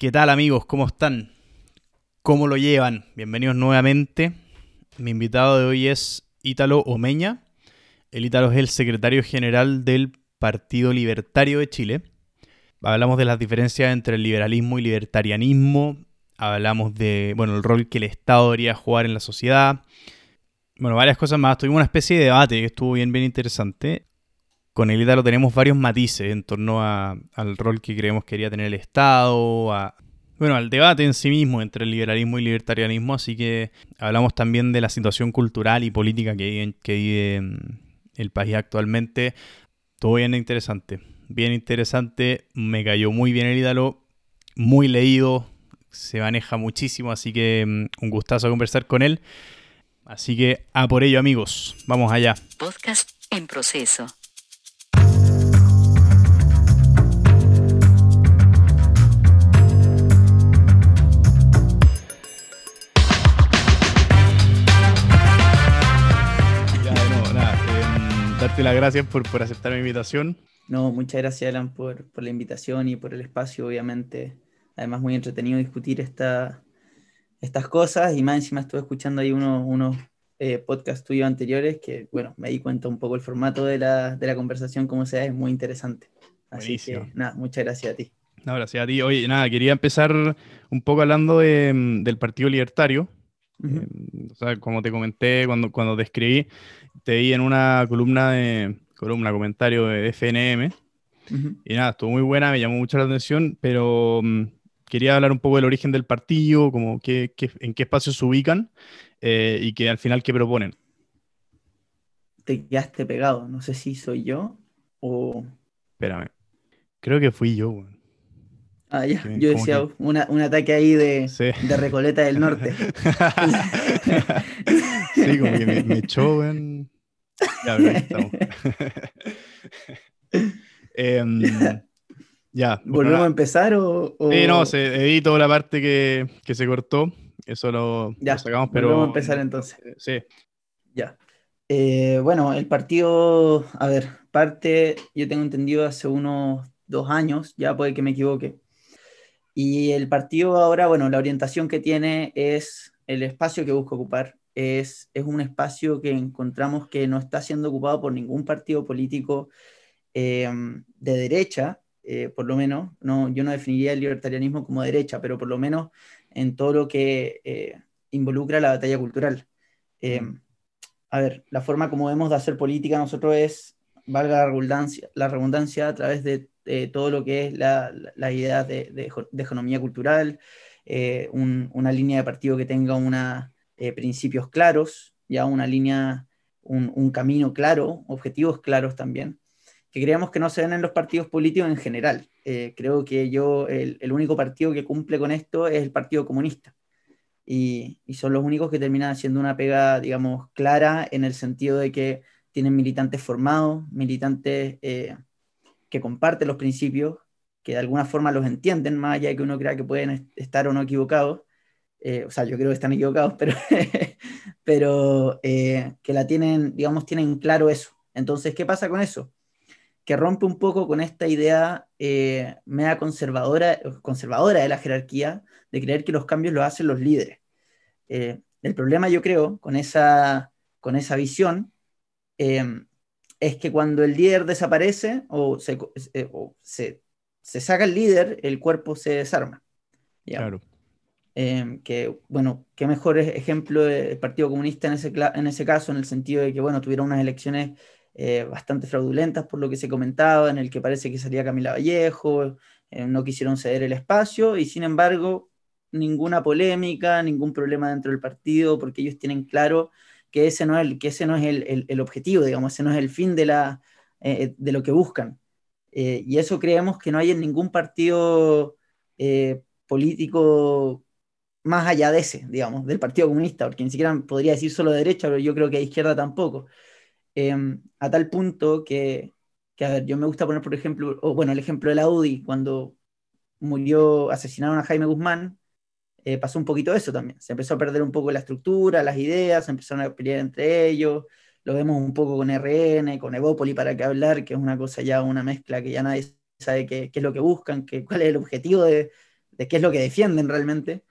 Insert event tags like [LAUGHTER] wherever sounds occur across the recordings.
¿Qué tal amigos? ¿Cómo están? ¿Cómo lo llevan? Bienvenidos nuevamente. Mi invitado de hoy es Ítalo Omeña. El Ítalo es el secretario general del Partido Libertario de Chile. Hablamos de las diferencias entre el liberalismo y libertarianismo. Hablamos de, bueno, el rol que el Estado debería jugar en la sociedad. Bueno, varias cosas más. Tuvimos una especie de debate que estuvo bien, bien interesante. Con el Ítalo tenemos varios matices en torno al rol que creemos que quería tener el Estado, bueno, al debate en sí mismo entre el liberalismo y libertarianismo, así que hablamos también de la situación cultural y política que vive, vive el país actualmente. Todo bien interesante, bien interesante, me cayó muy bien el ídolo, muy leído, se maneja muchísimo, así que mm, un gustazo conversar con él. Así que a por ello amigos, vamos allá. Podcast en proceso. Darte las gracias por, por aceptar mi invitación. No, muchas gracias, Alan, por, por, la invitación y por el espacio, obviamente. Además, muy entretenido discutir esta, estas cosas y más encima estuve escuchando ahí unos, unos eh, podcasts tuyos anteriores que, bueno, me di cuenta un poco el formato de la, de la conversación, como sea, es muy interesante. Así que, nada, muchas gracias a ti. No, gracias a ti. Oye, nada, quería empezar un poco hablando de, del Partido Libertario. Eh, o sea, como te comenté cuando, cuando te escribí, te vi en una columna de columna, comentario de FNM. Y nada, estuvo muy buena, me llamó mucho la atención, pero mm, quería hablar un poco del origen del partido, como qué, en qué espacios se ubican eh, y que al final qué proponen. Te quedaste pegado, no sé si soy yo o... Espérame, creo que fui yo. Ah, ya. Yo decía un ataque ahí de, de, Recoleta del Norte. [LAUGHS] [LAUGHS] sí, como que me, echó, en... Ya, estamos. [LAUGHS] Em, ya. ¿Volvemos a empezar o, Sí, no, se editó la parte que, que se cortó. Eso lo, ya, sacamos, pero... Volvemos a empezar entonces. Sí. Ya. Eh, bueno, el partido, a ver, parte, yo tengo entendido hace unos dos años, ya puede que me equivoque, y el partido ahora, bueno, la orientación que tiene es el espacio que busca ocupar. Es, es un espacio que encontramos que no está siendo ocupado por ningún partido político em, de derecha, eh, por lo menos. No, yo no definiría el libertarianismo como derecha, pero por lo menos en todo lo que eh, involucra la batalla cultural. Em, a ver, la forma como vemos de hacer política nosotros es, valga la redundancia, la redundancia a través de eh, todo lo que es la, la idea de, de, economía cultural, eh, una línea de partido que tenga una, eh, principios claros, ya una línea, un, camino claro, objetivos claros también, que creemos que no se ven en los partidos políticos en general. creo que yo, el, único partido que cumple con esto es el Partido Comunista. Y, son los únicos que terminan haciendo una pega, digamos, clara en el sentido de que tienen militantes formados, militantes que comparten los principios, que de alguna forma los entienden, más allá de que uno crea que pueden estar o no equivocados. Eh, o sea, yo creo que están equivocados, pero, [LAUGHS] pero eh, que la tienen, digamos, tienen claro eso. Entonces, ¿qué pasa con eso? Que rompe un poco con esta idea eh, media conservadora, conservadora de la jerarquía, de creer que los cambios los hacen los líderes. el problema, yo creo, con esa, con esa visión, es que cuando el líder desaparece o se, eh, se, saca el líder, el cuerpo se desarma. Claro. Em, que, bueno, qué mejor ejemplo del Partido Comunista en ese, en ese caso, en el sentido de que, bueno, tuvieron unas elecciones eh, bastante fraudulentas por lo que se comentaba, en el que parece que salía Camila Vallejo, eh, no quisieron ceder el espacio y sin embargo ninguna polémica, ningún problema dentro del partido, porque ellos tienen claro que ese no es el, que ese no es el, el, objetivo, digamos, ese no es el fin de, la, eh, de lo que buscan. Eh, y eso creemos que no hay en ningún partido eh, político más allá de ese, digamos, del Partido Comunista, porque ni siquiera podría decir solo derecha, pero yo creo que a izquierda tampoco. Em, a tal punto que, que, a ver, yo me gusta poner, por ejemplo, o, bueno, el ejemplo de la UDI, cuando murió, asesinaron a Jaime Guzmán, eh, pasó un poquito eso también. Se empezó a perder un poco la estructura, las ideas, se empezaron a pelear entre ellos. Lo vemos un poco con RN, con Evópoli, para qué hablar, que es una cosa ya, una mezcla que ya nadie sabe qué, es lo que buscan, qué, cuál es el objetivo de, de qué es lo que defienden realmente.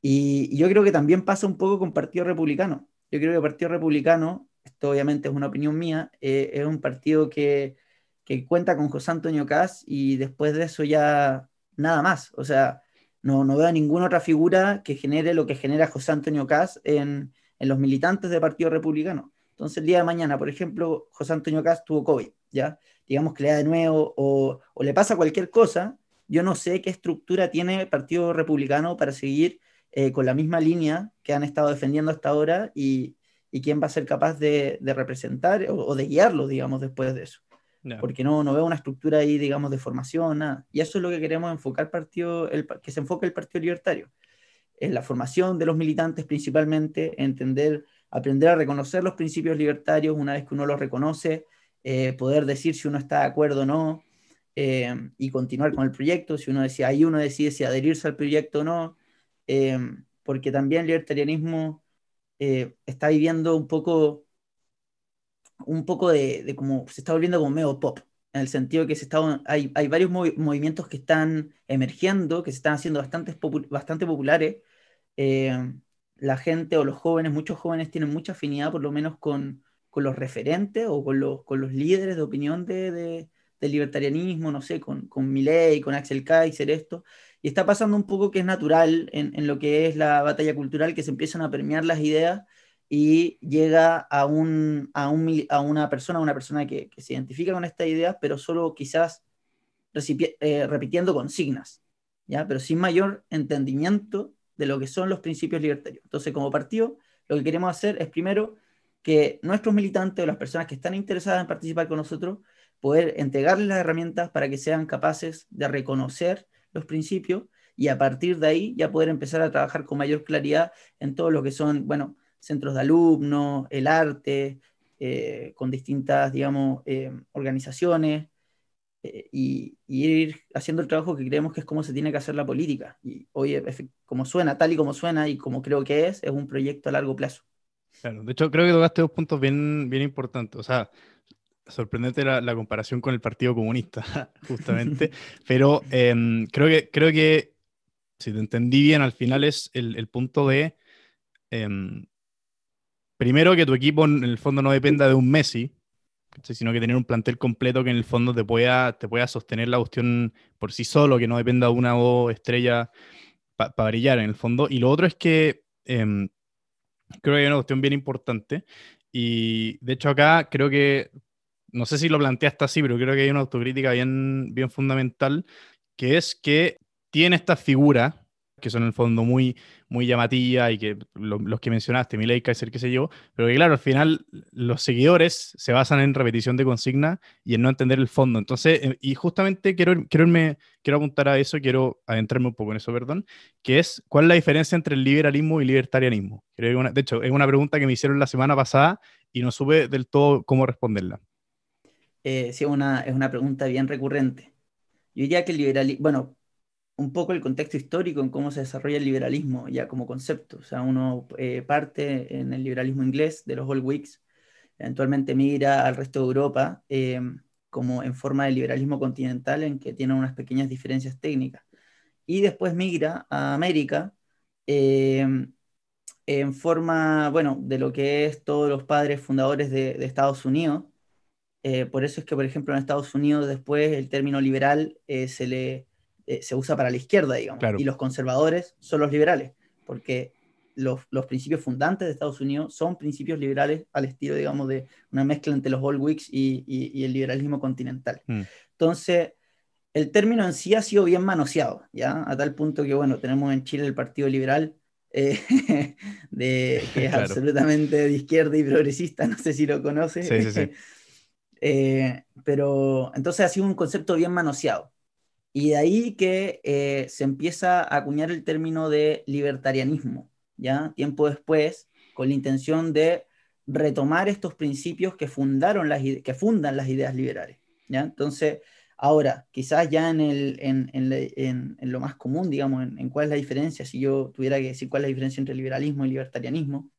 Y, yo creo que también pasa un poco con Partido Republicano. Yo creo que el Partido Republicano, esto obviamente es una opinión mía, eh, es un partido que, que cuenta con José Antonio Caz y después de eso ya nada más. O sea, no, no veo ninguna otra figura que genere lo que genera José Antonio Caz en, en los militantes del Partido Republicano. Entonces, el día de mañana, por ejemplo, José Antonio Caz tuvo COVID, ¿ya? Digamos que le da de nuevo o, o le pasa cualquier cosa, yo no sé qué estructura tiene el Partido Republicano para seguir eh, con la misma línea que han estado defendiendo hasta ahora y, y quién va a ser capaz de, de representar o, de guiarlo, digamos, después de eso. Porque no, no veo una estructura ahí, digamos, de formación, nada. Y eso es lo que queremos enfocar partido, el, que se enfoque el Partido Libertario. En la formación de los militantes principalmente, entender, aprender a reconocer los principios libertarios una vez que uno los reconoce, eh, poder decir si uno está de acuerdo o no, eh, y continuar con el proyecto, si uno decide, ahí uno decide si adherirse al proyecto o no, eh, porque también el libertarianismo está viviendo un poco, un poco de, de, como, se está volviendo como medio pop, en el sentido que se está, hay, hay varios movimientos que están emergiendo, que se están haciendo bastante, bastante populares, la gente o los jóvenes, muchos jóvenes tienen mucha afinidad por lo menos con, con los referentes o con los, con los líderes de opinión de, de, del libertarianismo, no sé, con, con Milley, con Axel Kaiser, esto. Y está pasando un poco que es natural en, en, lo que es la batalla cultural, que se empiezan a permear las ideas y llega a, un, a, un, a una persona, una persona que, que, se identifica con esta idea, pero solo quizás eh, repitiendo consignas, ¿ya? pero sin mayor entendimiento de lo que son los principios libertarios. Entonces, como partido, lo que queremos hacer es primero que nuestros militantes o las personas que están interesadas en participar con nosotros, poder entregarles las herramientas para que sean capaces de reconocer los principios y a partir de ahí ya poder empezar a trabajar con mayor claridad en todo lo que son, bueno, centros de alumnos, el arte, eh, con distintas, digamos, eh, organizaciones eh, y, y, ir haciendo el trabajo que creemos que es como se tiene que hacer la política. Y hoy, como suena, tal y como suena y como creo que es, es un proyecto a largo plazo. Claro, de hecho creo que tocaste dos puntos bien, bien importantes. O sea, sorprendente la, comparación con el Partido Comunista, [LAUGHS] justamente, pero eh, creo, que, creo que, si te entendí bien, al final es el, el punto de, eh, primero, que tu equipo en el fondo no dependa de un Messi, sino que tener un plantel completo que en el fondo te pueda, te pueda sostener la cuestión por sí solo, que no dependa de una o estrella para pa brillar en el fondo. Y lo otro es que eh, creo que hay una cuestión bien importante. Y de hecho acá creo que, no sé si lo planteaste así, pero creo que hay una autocrítica bien, bien fundamental, que es que tiene esta figura que son en el fondo muy, muy llamativas y que lo, los que mencionaste, Milei, Kaiser, qué sé yo, pero que claro, al final los seguidores se basan en repetición de consigna y en no entender el fondo. Entonces, eh, y justamente quiero, quiero, irme, quiero apuntar a eso, quiero adentrarme un poco en eso, perdón, que es cuál es la diferencia entre el liberalismo y libertarianismo. Creo que una, de hecho, es una pregunta que me hicieron la semana pasada y no supe del todo cómo responderla. Eh, sí, una, es una pregunta bien recurrente. Yo diría que el liberalismo, bueno, un poco el contexto histórico en cómo se desarrolla el liberalismo ya como concepto. O sea, uno eh, parte en el liberalismo inglés de los Old Whigs, eventualmente migra al resto de Europa eh, como en forma de liberalismo continental en que tiene unas pequeñas diferencias técnicas. Y después migra a América eh, en forma, bueno, de lo que es todos los padres fundadores de Estados Unidos. Eh, por eso es que, por ejemplo, en Estados Unidos después el término liberal eh, se le eh, se usa para la izquierda, digamos, claro. y los conservadores son los liberales, porque los, los, principios fundantes de Estados Unidos son principios liberales al estilo, digamos, de una mezcla entre los Old Whigs y, y, y el liberalismo continental. Mm. Entonces, el término en sí ha sido bien manoseado, ¿ya? A tal punto que, bueno, tenemos en Chile el Partido Liberal, eh, [LAUGHS] de, que es [LAUGHS] claro. absolutamente de izquierda y progresista, [LAUGHS] no sé si lo conoce. Sí, sí, sí. Eh, pero entonces ha sido un concepto bien manoseado. Y de ahí que eh, se empieza a acuñar el término de libertarianismo, ¿ya? Tiempo después, con la intención de retomar estos principios que, fundaron las, que fundan las ideas liberales, ¿ya? Entonces, ahora, quizás ya en, el, en, en, en, en lo más común, digamos, en, cuál es la diferencia, si yo tuviera que decir cuál es la diferencia entre liberalismo y libertarianismo,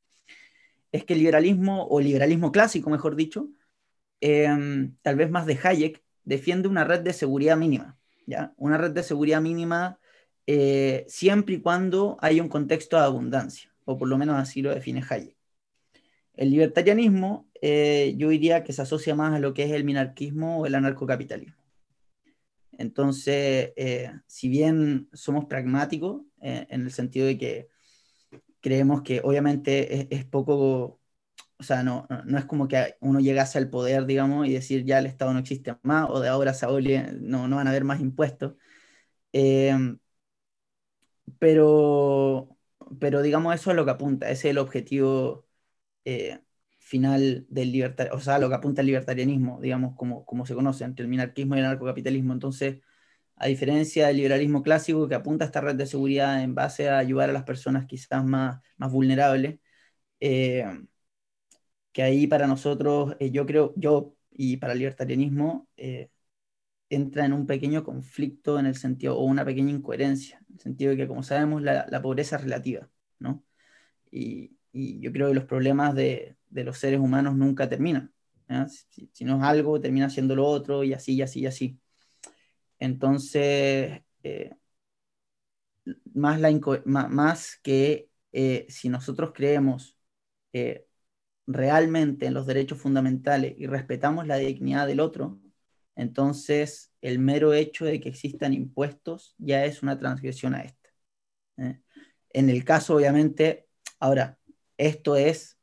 es que el liberalismo, o liberalismo clásico, mejor dicho, eh, tal vez más de Hayek, defiende una red de seguridad mínima, ¿ya? Una red de seguridad mínima eh, siempre y cuando hay un contexto de abundancia, o por lo menos así lo define Hayek. El libertarianismo, eh, yo diría que se asocia más a lo que es el minarquismo o el anarcocapitalismo. Entonces, eh, si bien somos pragmáticos, en el sentido de que creemos que obviamente es, poco, o sea, no, no, es como que uno llegase al poder, digamos, y decir ya el Estado no existe más, o de ahora se no, no van a haber más impuestos. Eh, pero, pero digamos, eso es lo que apunta, ese es el objetivo eh, final del libertarianismo, o sea, lo que apunta el libertarianismo, digamos, como, como se conoce, entre el minarquismo y el anarcocapitalismo. Entonces, a diferencia del liberalismo clásico que apunta a esta red de seguridad en base a ayudar a las personas quizás más, más vulnerables, eh, que ahí para nosotros, eh, yo creo, yo y para el libertarianismo, eh, entra en un pequeño conflicto en el sentido, o una pequeña incoherencia, en el sentido de que, como sabemos, la, pobreza es relativa, ¿no? Y, yo creo que los problemas de, los seres humanos nunca terminan. Si, si, no es algo, termina siendo lo otro, y así, y así, y así. Entonces, eh, más, la más, que eh, si nosotros creemos eh, realmente en los derechos fundamentales y respetamos la dignidad del otro, entonces el mero hecho de que existan impuestos ya es una transgresión a esta. En el caso, obviamente, ahora, esto es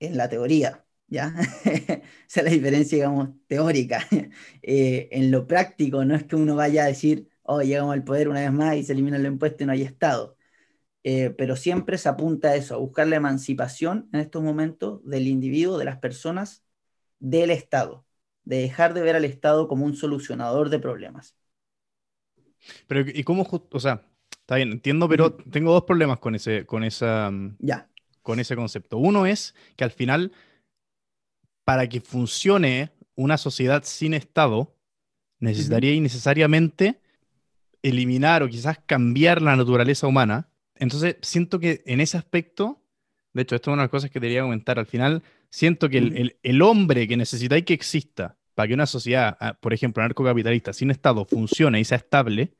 en la teoría, ¿ya? [LAUGHS] Esa es la diferencia, digamos, teórica. [LAUGHS] Eh, en lo práctico, no es que uno vaya a decir, oh, llegamos al poder una vez más y se elimina el impuesto y no hay Estado. Eh, pero siempre se apunta a eso, a buscar la emancipación en estos momentos del individuo, de las personas, del Estado, de dejar de ver al Estado como un solucionador de problemas. Pero, ¿y cómo, o sea, está bien, entiendo, pero tengo dos problemas con ese, con esa, ya. con ese concepto. Uno es que al final para que funcione una sociedad sin Estado, necesitaría necesariamente eliminar o quizás cambiar la naturaleza humana. Entonces, siento que en ese aspecto, de hecho, esto es una de las cosas que quería comentar al final, siento que el, hombre que necesitáis que exista para que una sociedad, ah, por ejemplo, anarcocapitalista sin Estado funcione y sea estable,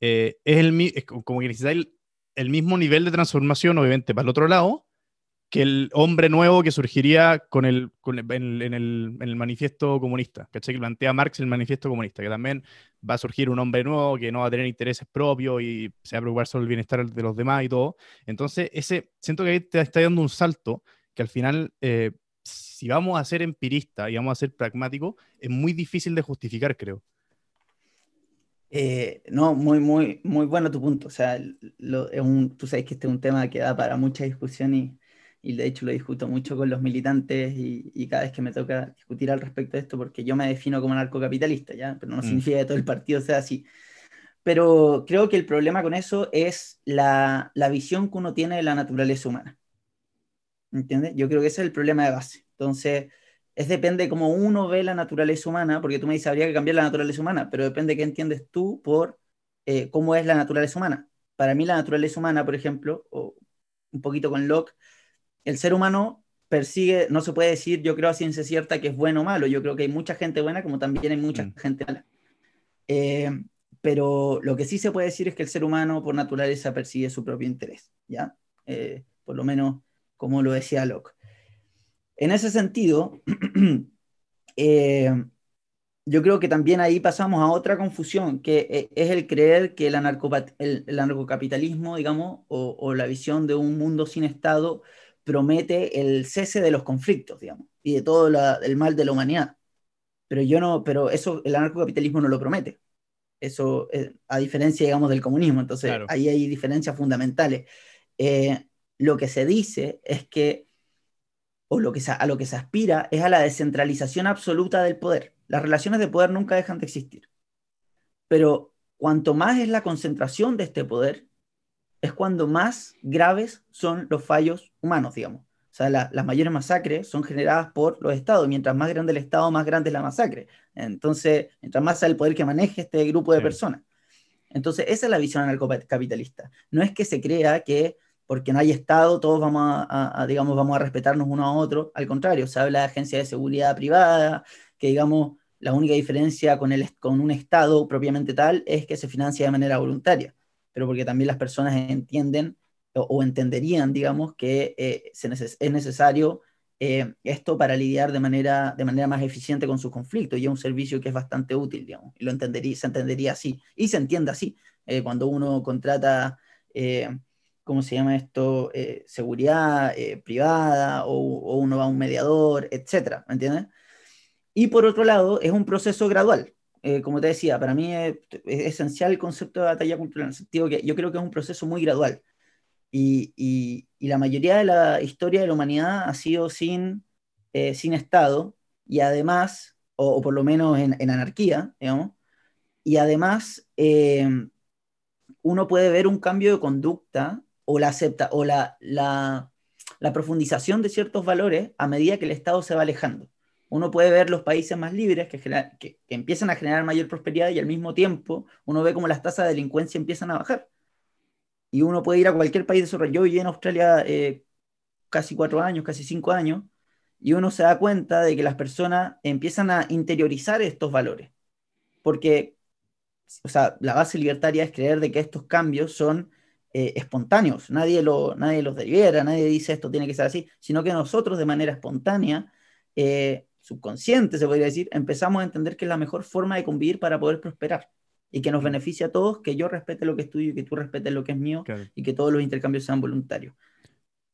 eh, es, el, como que necesitáis el mismo nivel de transformación, obviamente, para el otro lado, que el hombre nuevo que surgiría con el, en, el, manifiesto comunista, ¿cachai? Que plantea Marx el manifiesto comunista, que también va a surgir un hombre nuevo que no va a tener intereses propios y se va a preocupar solo el bienestar de los demás y todo. Entonces, ese, siento que ahí te está dando un salto que al final, eh, si vamos a ser empiristas y vamos a ser pragmáticos, es muy difícil de justificar, creo. Eh, no, muy, muy, muy bueno tu punto. O sea, es un, tú sabes que este es un tema que da para mucha discusión y y de hecho lo discuto mucho con los militantes y, cada vez que me toca discutir al respecto de esto, porque yo me defino como narcocapitalista, ¿ya? Pero no mm. significa que todo el partido sea así. Pero creo que el problema con eso es la, la visión que uno tiene de la naturaleza humana. ¿Entiendes? Yo creo que ese es el problema de base. Entonces, es depende cómo uno ve la naturaleza humana, porque tú me dices, habría que cambiar la naturaleza humana, pero depende qué entiendes tú por eh, cómo es la naturaleza humana. Para mí la naturaleza humana, por ejemplo, o un poquito con Locke, el ser humano persigue, no se puede decir, yo creo a ciencia cierta que es bueno o malo, yo creo que hay mucha gente buena como también hay mucha mm. gente mala. Eh, pero lo que sí se puede decir es que el ser humano por naturaleza persigue su propio interés, ¿ya? Eh, por lo menos como lo decía Locke. En ese sentido, [CLEARS THROAT] eh, yo creo que también ahí pasamos a otra confusión, que es el creer que el, anarcocapitalismo, digamos, o, o, la visión de un mundo sin Estado promete el cese de los conflictos, digamos, y de todo el mal de la humanidad. Pero yo no, pero eso el anarcocapitalismo no lo promete. Eso, eh, a diferencia, digamos, del comunismo. Entonces, ahí hay diferencias fundamentales. Eh, lo que se dice es que, o lo que a lo que se aspira, es a la descentralización absoluta del poder. Las relaciones de poder nunca dejan de existir. Pero cuanto más es la concentración de este poder, es cuando más graves son los fallos humanos, digamos. O sea, las mayores masacres son generadas por los estados. Mientras más grande el estado, más grande es la masacre. Entonces, mientras más sea el poder que maneje este grupo de personas. Entonces, esa es la visión anarcocapitalista. No es que se crea que porque no hay Estado, todos vamos a, digamos, vamos a respetarnos uno a otro. Al contrario, se habla de agencia de seguridad privada, que digamos, la única diferencia con, el, con un Estado propiamente tal es que se financia de manera voluntaria. Pero porque también las personas entienden o, entenderían, digamos, que eh, es necesario eh, esto para lidiar de manera, de manera más eficiente con sus conflictos y es un servicio que es bastante útil, digamos, y lo entendería, se entendería así, y se entiende así, eh, cuando uno contrata, ¿cómo se llama esto?, seguridad privada o, o, uno va a un mediador, etcétera, ¿me entiendes? Y por otro lado, es un proceso gradual, como te decía, para mí es, es, esencial el concepto de batalla cultural, en el sentido que yo creo que es un proceso muy gradual. Y, la mayoría de la historia de la humanidad ha sido sin, eh, sin Estado y además, o, por lo menos en, anarquía, digamos, y además eh, uno puede ver un cambio de conducta o la acepta o la, la, profundización de ciertos valores a medida que el Estado se va alejando. Uno puede ver los países más libres que, empiezan a generar mayor prosperidad y al mismo tiempo uno ve cómo las tasas de delincuencia empiezan a bajar y uno puede ir a cualquier país de desarrollado. Yo viví en Australia eh, casi cuatro años, casi cinco años, y uno se da cuenta de que las personas empiezan a interiorizar estos valores. Porque, o sea, la base libertaria es creer de que estos cambios son eh, espontáneos. Nadie, lo, nadie los deliberara, nadie dice esto tiene que ser así, sino que nosotros de manera espontánea, eh, subconsciente se podría decir, empezamos a entender que es la mejor forma de convivir para poder prosperar y que nos beneficie a todos, que yo respete lo que es tuyo y que tú respetes lo que es mío y que todos los intercambios sean voluntarios.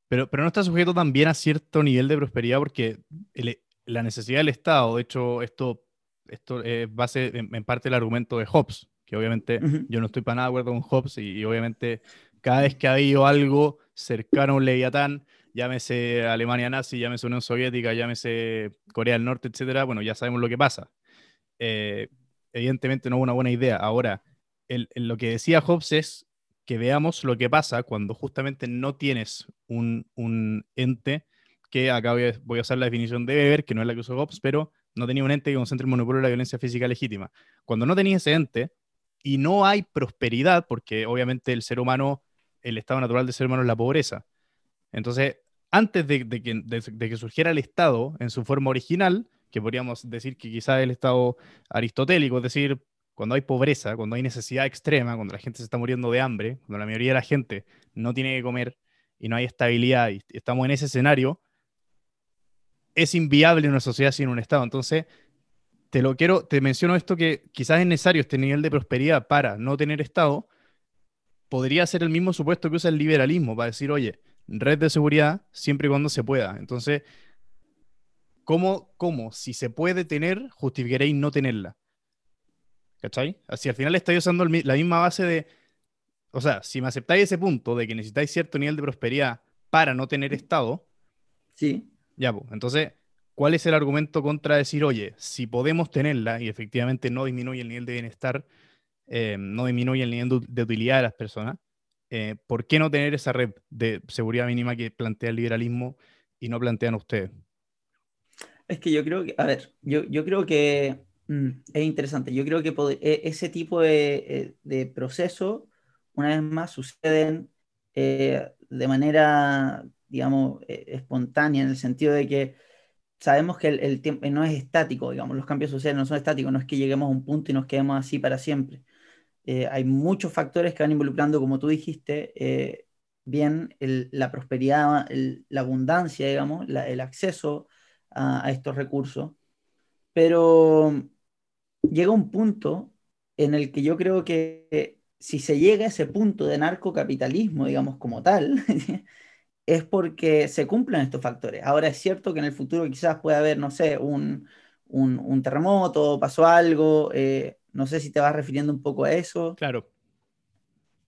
Pero, pero no está sujeto también a cierto nivel de prosperidad porque la necesidad del Estado, de hecho, esto, esto es base en, parte del argumento de Hobbes, que obviamente yo no estoy para nada de acuerdo con Hobbes y, obviamente cada vez que ha habido algo cercano a un leviatán, llámese Alemania nazi, llámese Unión Soviética, llámese Corea del Norte, etcétera, bueno, ya sabemos lo que pasa. Eh, evidentemente no es una buena idea. Ahora, lo que decía Hobbes es que veamos lo que pasa cuando justamente no tienes un, ente que acá voy a, usar la definición de Weber, que no es la que usó Hobbes, pero no tenía un ente que concentre el monopolio de la violencia física legítima. Cuando no tenías ese ente y no hay prosperidad, porque obviamente el ser humano, el estado natural del ser humano es la pobreza. Entonces, antes de, que, surgiera el Estado en su forma original, que podríamos decir que quizá el estado aristotélico, es decir, cuando hay pobreza, cuando hay necesidad extrema, cuando la gente se está muriendo de hambre, cuando la mayoría de la gente no tiene que comer y no hay estabilidad y estamos en ese escenario, es inviable una sociedad sin un Estado. Entonces, te lo quiero, te menciono esto que quizás es necesario este nivel de prosperidad para no tener Estado, podría ser el mismo supuesto que usa el liberalismo para decir, oye, red de seguridad siempre y cuando se pueda. Entonces, ¿Cómo, cómo, si se puede tener, justificaréis no tenerla? ¿Cachai? Así al final estáis usando la misma base de. O sea, si me aceptáis ese punto de que necesitáis cierto nivel de prosperidad para no tener Estado. Sí. Ya, pues. Entonces, ¿cuál es el argumento contra decir, oye, si podemos tenerla y efectivamente no disminuye el nivel de bienestar, eh, no disminuye el nivel de, utilidad de las personas, eh, ¿por qué no tener esa red de seguridad mínima que plantea el liberalismo y no plantean ustedes? Es que yo creo que, a ver, yo, yo creo que mm, es interesante. Yo creo que e, ese tipo de, eh, de procesos, una vez más, suceden eh, de manera, digamos, eh, espontánea, en el sentido de que sabemos que el, tiempo no es estático, digamos, los cambios sociales no son estáticos, no es que lleguemos a un punto y nos quedemos así para siempre. Hay muchos factores que van involucrando, como tú dijiste, bien la prosperidad, la abundancia, digamos, el acceso a, estos recursos, pero llega un punto en el que yo creo que si se llega a ese punto de narcocapitalismo, digamos como tal, [LAUGHS] es porque se cumplen estos factores. Ahora es cierto que en el futuro quizás pueda haber, no sé, un, un, terremoto, pasó algo, eh, no sé si te vas refiriendo un poco a eso. Claro.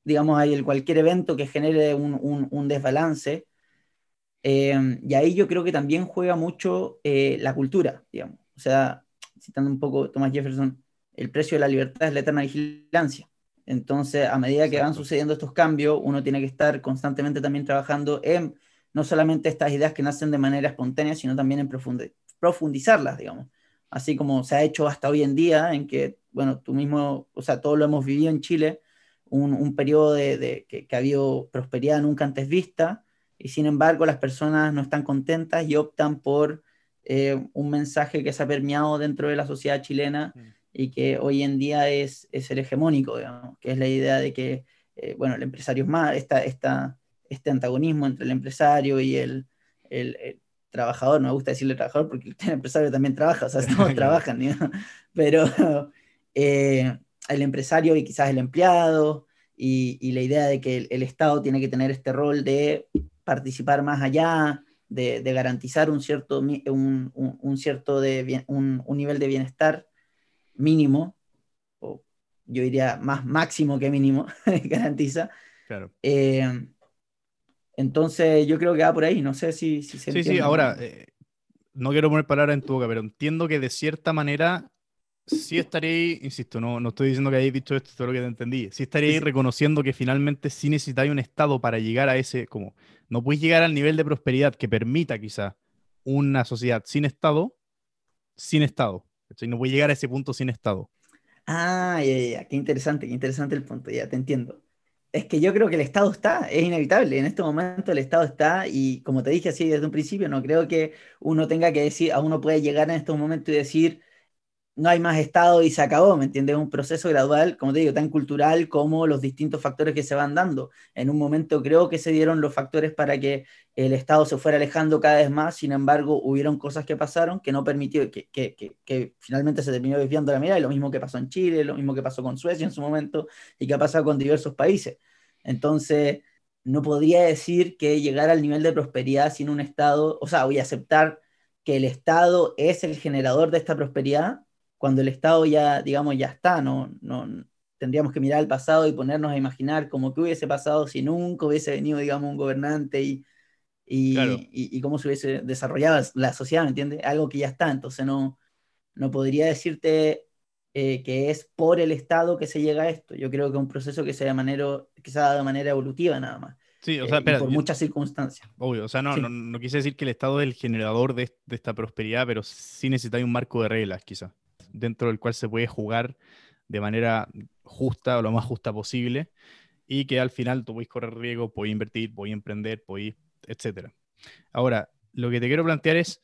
Digamos, hay el, cualquier evento que genere un, un desbalance, Em, y ahí yo creo que también juega mucho eh, la cultura, digamos. O sea, citando un poco Thomas Jefferson, el precio de la libertad es la eterna vigilancia. Entonces, a medida que van sucediendo estos cambios, uno tiene que estar constantemente también trabajando en no solamente estas ideas que nacen de manera espontánea, sino también en profundizarlas, digamos. Así como se ha hecho hasta hoy en día, en que, bueno, tú mismo, o sea, todos lo hemos vivido en Chile, un, un periodo de, que, que, ha habido prosperidad nunca antes vista, y sin embargo las personas no están contentas y optan por eh, un mensaje que se ha permeado dentro de la sociedad chilena mm. y que hoy en día es, es el hegemónico, digamos, que es la idea de que eh, bueno, el empresario es más, esta, esta, este antagonismo entre el empresario y el, el, trabajador, no me gusta decirle trabajador porque el [LAUGHS] empresario también trabaja, o sea, [LAUGHS] todos trabajan, [LAUGHS] pero eh, el empresario y quizás el empleado, y, y la idea de que el, Estado tiene que tener este rol de participar más allá, de, de garantizar un cierto, un, un, cierto de, un, un, nivel de bienestar mínimo, o yo diría más máximo que mínimo, [LAUGHS] garantiza. Claro. Eh, entonces yo creo que va por ahí, no sé si, si se Sí, sí, ahora, eh, no quiero poner palabras en tu boca, pero entiendo que de cierta manera sí estaría, insisto, no, no estoy diciendo que hayáis dicho esto, todo lo que te entendí, sí estaría reconociendo que finalmente sí necesitáis un Estado para llegar a ese, como, no puedes llegar al nivel de prosperidad que permita quizá una sociedad sin Estado, sin Estado. No puedes llegar a ese punto sin Estado. Ah, ya, ya, qué interesante, qué interesante el punto, ya te entiendo. Es que yo creo que el Estado está, es inevitable. En este momento el Estado está y como te dije así desde un principio, no creo que uno tenga que decir, a uno puede llegar en este momento y decir, no hay más Estado y se acabó, ¿me entiendes? Es un proceso gradual, como te digo, tan cultural como los distintos factores que se van dando. En un momento creo que se dieron los factores para que el Estado se fuera alejando cada vez más, sin embargo, hubieron cosas que pasaron que no permitió, que, finalmente se terminó desviando la mirada, y lo mismo que pasó en Chile, lo mismo que pasó con Suecia en su momento, y que ha pasado con diversos países. Entonces, no podría decir que llegar al nivel de prosperidad sin un Estado, o sea, voy a aceptar que el Estado es el generador de esta prosperidad, cuando el Estado ya, digamos, ya está, no, no tendríamos que mirar al pasado y ponernos a imaginar cómo que hubiese pasado si nunca hubiese venido, digamos, un gobernante y, y, cómo se hubiese desarrollado la sociedad, ¿me entiendes? Algo que ya está, entonces no, no podría decirte eh, que es por el Estado que se llega a esto. Yo creo que es un proceso que se, de manera, que se ha dado de manera evolutiva nada más. Sí, o sea, eh, por muchas circunstancias. Obvio, o sea, no, no, no, quise decir que el Estado es el generador de, de esta prosperidad, pero sí necesita un marco de reglas, quizá dentro del cual se puede jugar de manera justa o lo más justa posible y que al final tú podéis correr riesgo, podéis invertir, podéis emprender, podéis, etc. Ahora, lo que te quiero plantear es,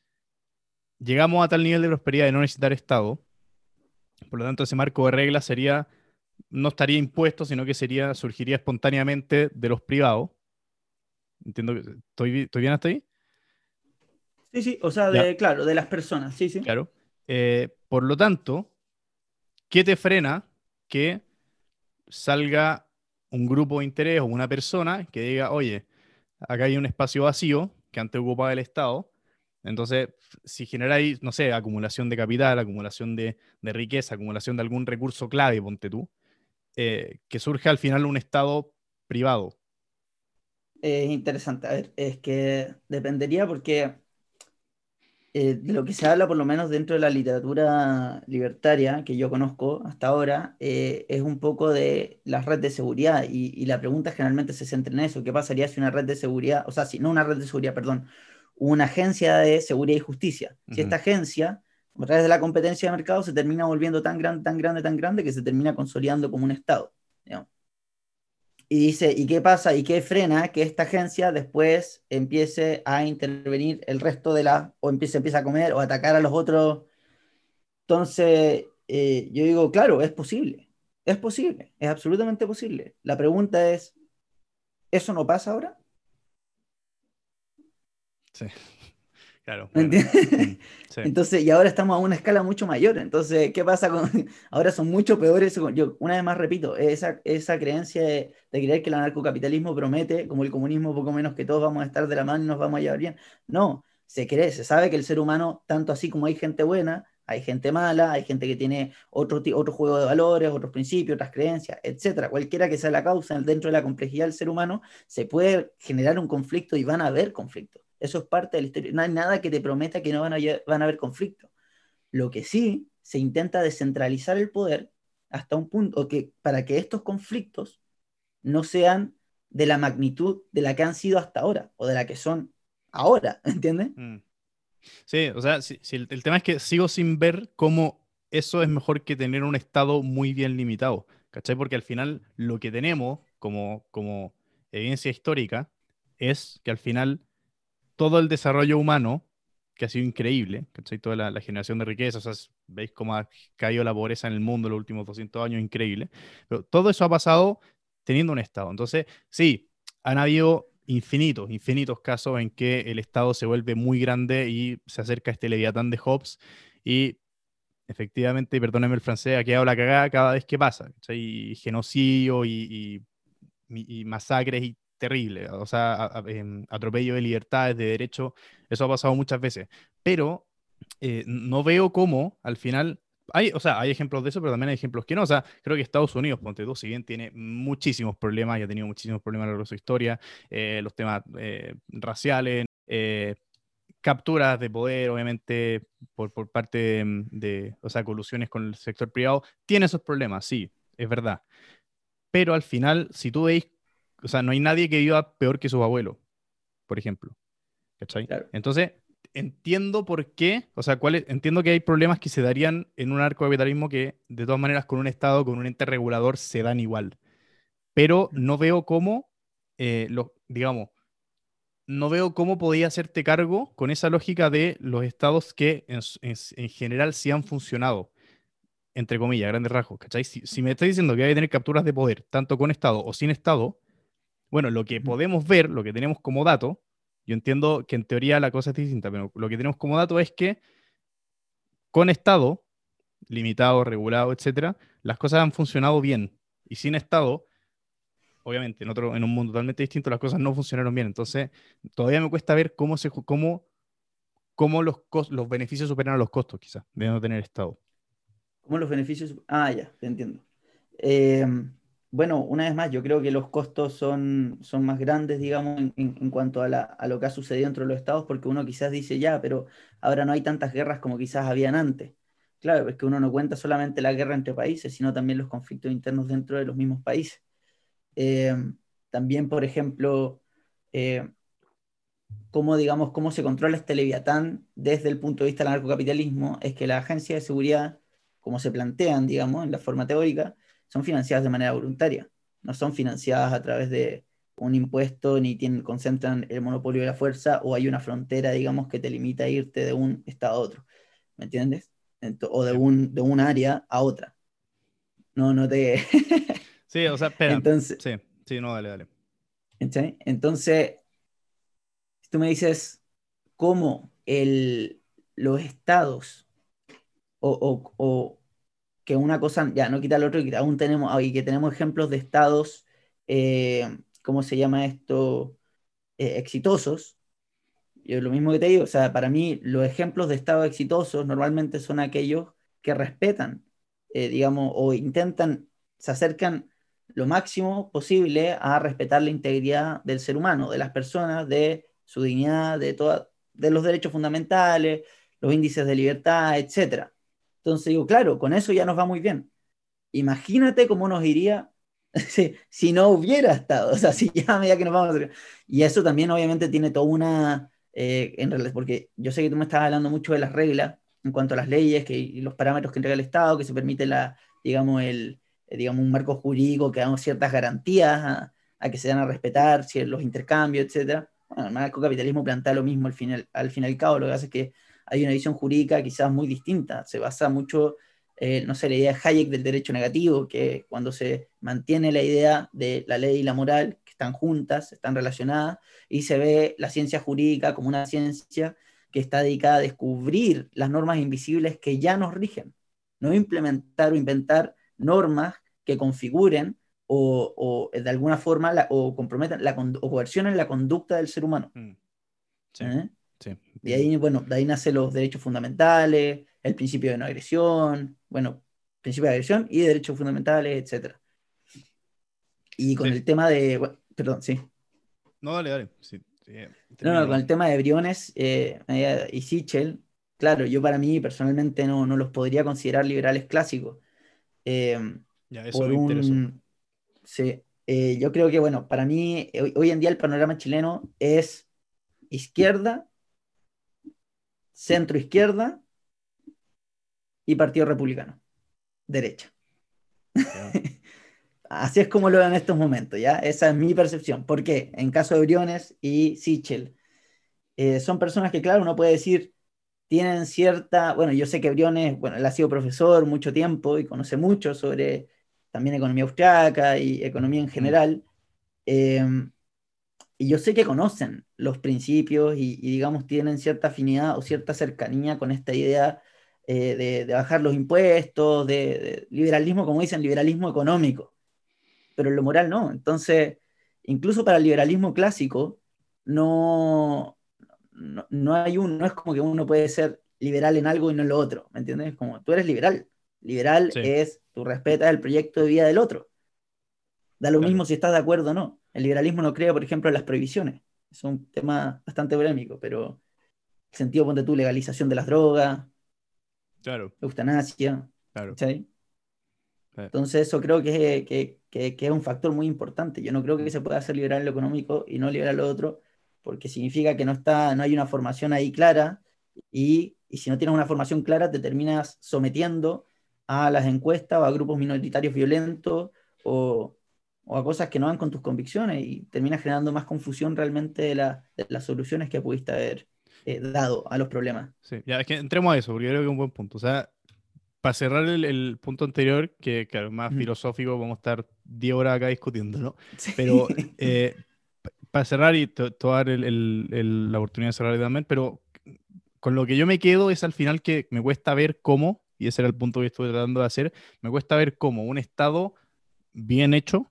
llegamos a tal nivel de prosperidad de no necesitar Estado, por lo tanto ese marco de reglas sería, no estaría impuesto, sino que sería, surgiría espontáneamente de los privados. Entiendo que estoy, estoy bien hasta ahí. Sí, sí, o sea, de, claro, de las personas, sí, sí. Claro. Eh, por lo tanto, ¿qué te frena que salga un grupo de interés o una persona que diga, oye, acá hay un espacio vacío que antes ocupaba el Estado, entonces, si generáis, no sé, acumulación de capital, acumulación de, riqueza, acumulación de algún recurso clave, ponte tú, eh, que surge al final un Estado privado. Es interesante, a ver, es que dependería porque eh, de lo que se habla, por lo menos dentro de la literatura libertaria que yo conozco hasta ahora, eh, es un poco de la red de seguridad y, la pregunta generalmente se centra en eso, ¿qué pasaría si una red de seguridad, o sea, si no una red de seguridad, perdón, una agencia de seguridad y justicia, si esta agencia, a través de la competencia de mercado, se termina volviendo tan grande, tan grande, tan grande que se termina consolidando como un Estado. Digamos. Y dice, ¿y qué pasa? ¿Y qué frena que esta agencia después empiece a intervenir el resto de la, o empiece, empieza a comer o atacar a los otros? Entonces, eh, yo digo, claro, es posible, es posible, es absolutamente posible. La pregunta es, ¿eso no pasa ahora? Sí. Claro. Mm, entonces, y ahora estamos a una escala mucho mayor. Entonces, ¿qué pasa con.? [LAUGHS] Ahora son mucho peores. Yo, una vez más repito, esa, esa creencia de, creer que el anarcocapitalismo promete, como el comunismo, poco menos que todos vamos a estar de la mano y nos vamos a llevar bien. No, se cree, se sabe que el ser humano, tanto así como hay gente buena, hay gente mala, hay gente que tiene otro, otro juego de valores, otros principios, otras creencias, etcétera. Cualquiera que sea la causa dentro de la complejidad del ser humano, se puede generar un conflicto y van a haber conflictos. Eso es parte de la historia. No hay nada que te prometa que no van a, van a haber conflictos. Lo que sí, se intenta descentralizar el poder hasta un punto que para que estos conflictos no sean de la magnitud de la que han sido hasta ahora o de la que son ahora, [LAUGHS] ¿entiendes? Mm. Sí, o sea, el, tema es que sigo sin ver cómo eso es mejor que tener un Estado muy bien limitado, ¿cachai? Porque al final lo que tenemos como, como evidencia histórica es que al final todo el desarrollo humano, que ha sido increíble, ¿cachai? Toda la, generación de riqueza, o sea, veis cómo ha caído la pobreza en el mundo en los últimos 200 años, increíble. Pero todo eso ha pasado teniendo un Estado. Entonces, sí, han habido infinitos, infinitos casos en que el Estado se vuelve muy grande y se acerca a este leviatán de Hobbes y efectivamente, perdónenme el francés, aquí hago la cagada cada vez que pasa. Y genocidio y, masacres y terribles, o sea, em, atropello de libertades, de derecho, eso ha pasado muchas veces. Pero eh, no veo cómo al final hay, o sea, hay ejemplos de eso, pero también hay ejemplos que no. O sea, creo que Estados Unidos, ponte tú, si bien tiene muchísimos problemas y ha tenido muchísimos problemas a lo largo de su historia, eh, los temas eh, raciales, eh, capturas de poder, obviamente, por, por parte de, o sea, colusiones con el sector privado, tiene esos problemas, sí, es verdad. Pero al final, si tú veis, o sea, no hay nadie que viva peor que su abuelo, por ejemplo. ¿Cachai? Entonces, entiendo por qué, o sea, cuál entiendo que hay problemas que se darían en un arco de capitalismo que de todas maneras con un Estado, con un ente regulador, se dan igual. Pero no veo cómo, eh, digamos, no veo cómo podía hacerte cargo con esa lógica de los estados que en, general sí han funcionado, entre comillas, grandes rasgos, ¿cachai? Si, me estás diciendo que hay que tener capturas de poder, tanto con Estado o sin Estado, bueno, lo que podemos ver, lo que tenemos como dato, yo entiendo que en teoría la cosa es distinta, pero lo que tenemos como dato es que con Estado, limitado, regulado, etcétera, las cosas han funcionado bien. Y sin Estado, obviamente, en, otro, en un mundo totalmente distinto, las cosas no funcionaron bien. Entonces, todavía me cuesta ver cómo, se, cómo, cómo los, los beneficios superan a los costos, quizás, de no tener Estado. ¿Cómo los beneficios? Ah, ya, te entiendo. Eh, bueno, una vez más, yo creo que los costos son, son más grandes, digamos, en, cuanto a, lo que ha sucedido dentro de los estados, porque uno quizás dice ya, pero ahora no hay tantas guerras como quizás habían antes. Claro, es que uno no cuenta solamente la guerra entre países, sino también los conflictos internos dentro de los mismos países. Eh, también, por ejemplo, eh, cómo, digamos, cómo se controla este leviatán desde el punto de vista del narcocapitalismo, es que la agencia de seguridad, como se plantean, digamos, en la forma teórica, son financiadas de manera voluntaria, no son financiadas a través de un impuesto ni tienen, concentran el monopolio de la fuerza o hay una frontera, digamos, que te limita a irte de un estado a otro, ¿me entiendes? o de un, de un área a otra. No, no te... [LAUGHS] sí, o sea, espera. Entonces, sí, sí, no, dale, dale. Entonces, si tú me dices cómo el, los estados o, o que una cosa ya no quita el otro y que aún tenemos, y que tenemos ejemplos de estados, eh, ¿cómo se llama esto? Eh, exitosos. Yo lo mismo que te digo, o sea, para mí los ejemplos de estados exitosos normalmente son aquellos que respetan, eh, digamos, o intentan, se acercan lo máximo posible a respetar la integridad del ser humano, de las personas, de su dignidad, de, toda, de los derechos fundamentales, los índices de libertad, etcétera. Entonces digo, claro, con eso ya nos va muy bien. Imagínate cómo nos iría [LAUGHS] si, no hubiera estado, [LAUGHS] o sea, si ya a medida que nos vamos a... Y eso también obviamente tiene toda una... Eh, en porque yo sé que tú me estás hablando mucho de las reglas en cuanto a las leyes que, y los parámetros que entrega el Estado, que se permite la, digamos, el, eh, digamos, un marco jurídico que da ciertas garantías a, que se dan a respetar, si los intercambios, etc. Bueno, el marco-capitalismo plantea lo mismo al final, al fin y al cabo, lo que hace es que hay una visión jurídica quizás muy distinta. Se basa mucho, eh, no sé, la idea de Hayek del derecho negativo, que cuando se mantiene la idea de la ley y la moral, que están juntas, están relacionadas, y se ve la ciencia jurídica como una ciencia que está dedicada a descubrir las normas invisibles que ya nos rigen, no implementar o inventar normas que configuren o, de alguna forma o comprometan la, o coercionen la conducta del ser humano. Mm. Sí. ¿Eh? Y ahí, bueno, de ahí nacen los derechos fundamentales, el principio de no agresión, bueno, principio de agresión y derechos fundamentales, etc. Y con el tema de, perdón, sí. No, dale, dale. no, no, con el tema de Briones eh, y Sichel, claro, yo para mí personalmente no, no los podría considerar liberales clásicos. Eh, ya, eso por un, Sí, eh, yo creo que, bueno, para mí hoy en día el panorama chileno es izquierda centro izquierda y Partido Republicano, derecha. [LAUGHS] Así es como lo veo en estos momentos, ¿ya? Esa es mi percepción. ¿Por qué? En caso de Briones y Sichel, eh, son personas que, claro, uno puede decir, tienen cierta, bueno, yo sé que Briones, bueno, él ha sido profesor mucho tiempo y conoce mucho sobre también economía austriaca y economía en general. Em, y yo sé que conocen los principios y, digamos, tienen cierta afinidad o cierta cercanía con esta idea eh, de, bajar los impuestos, de, liberalismo, como dicen, liberalismo económico, pero en lo moral no. Entonces, incluso para el liberalismo clásico, no, no, hay un, no es como que uno puede ser liberal en algo y no en lo otro, ¿me entiendes? Como tú eres liberal. Liberal es tú respetas el proyecto de vida del otro. Da lo mismo si estás de acuerdo o no. El liberalismo no cree, por ejemplo, en las prohibiciones. Es un tema bastante polémico, pero el sentido, ponte tú, legalización de las drogas, claro. eutanasia. Claro. Entonces, eso creo que, que, que, es un factor muy importante. Yo no creo que se pueda hacer liberal lo económico y no liberal lo otro, porque significa que no, está, no hay una formación ahí clara y, y si no tienes una formación clara te terminas sometiendo a las encuestas o a grupos minoritarios violentos o, o a cosas que no van con tus convicciones y terminas generando más confusión realmente de, las soluciones que pudiste haber eh, dado a los problemas. Sí, ya es que entremos a eso, porque yo creo que es un buen punto. O sea, para cerrar el, punto anterior, que claro, más filosófico, vamos a estar 10 horas acá discutiendo, ¿no? [LAUGHS] Pero eh, para cerrar y tomar la oportunidad de cerrar también, pero con lo que yo me quedo es al final que me cuesta ver cómo, y ese era el punto que estuve tratando de hacer, me cuesta ver cómo un Estado bien hecho,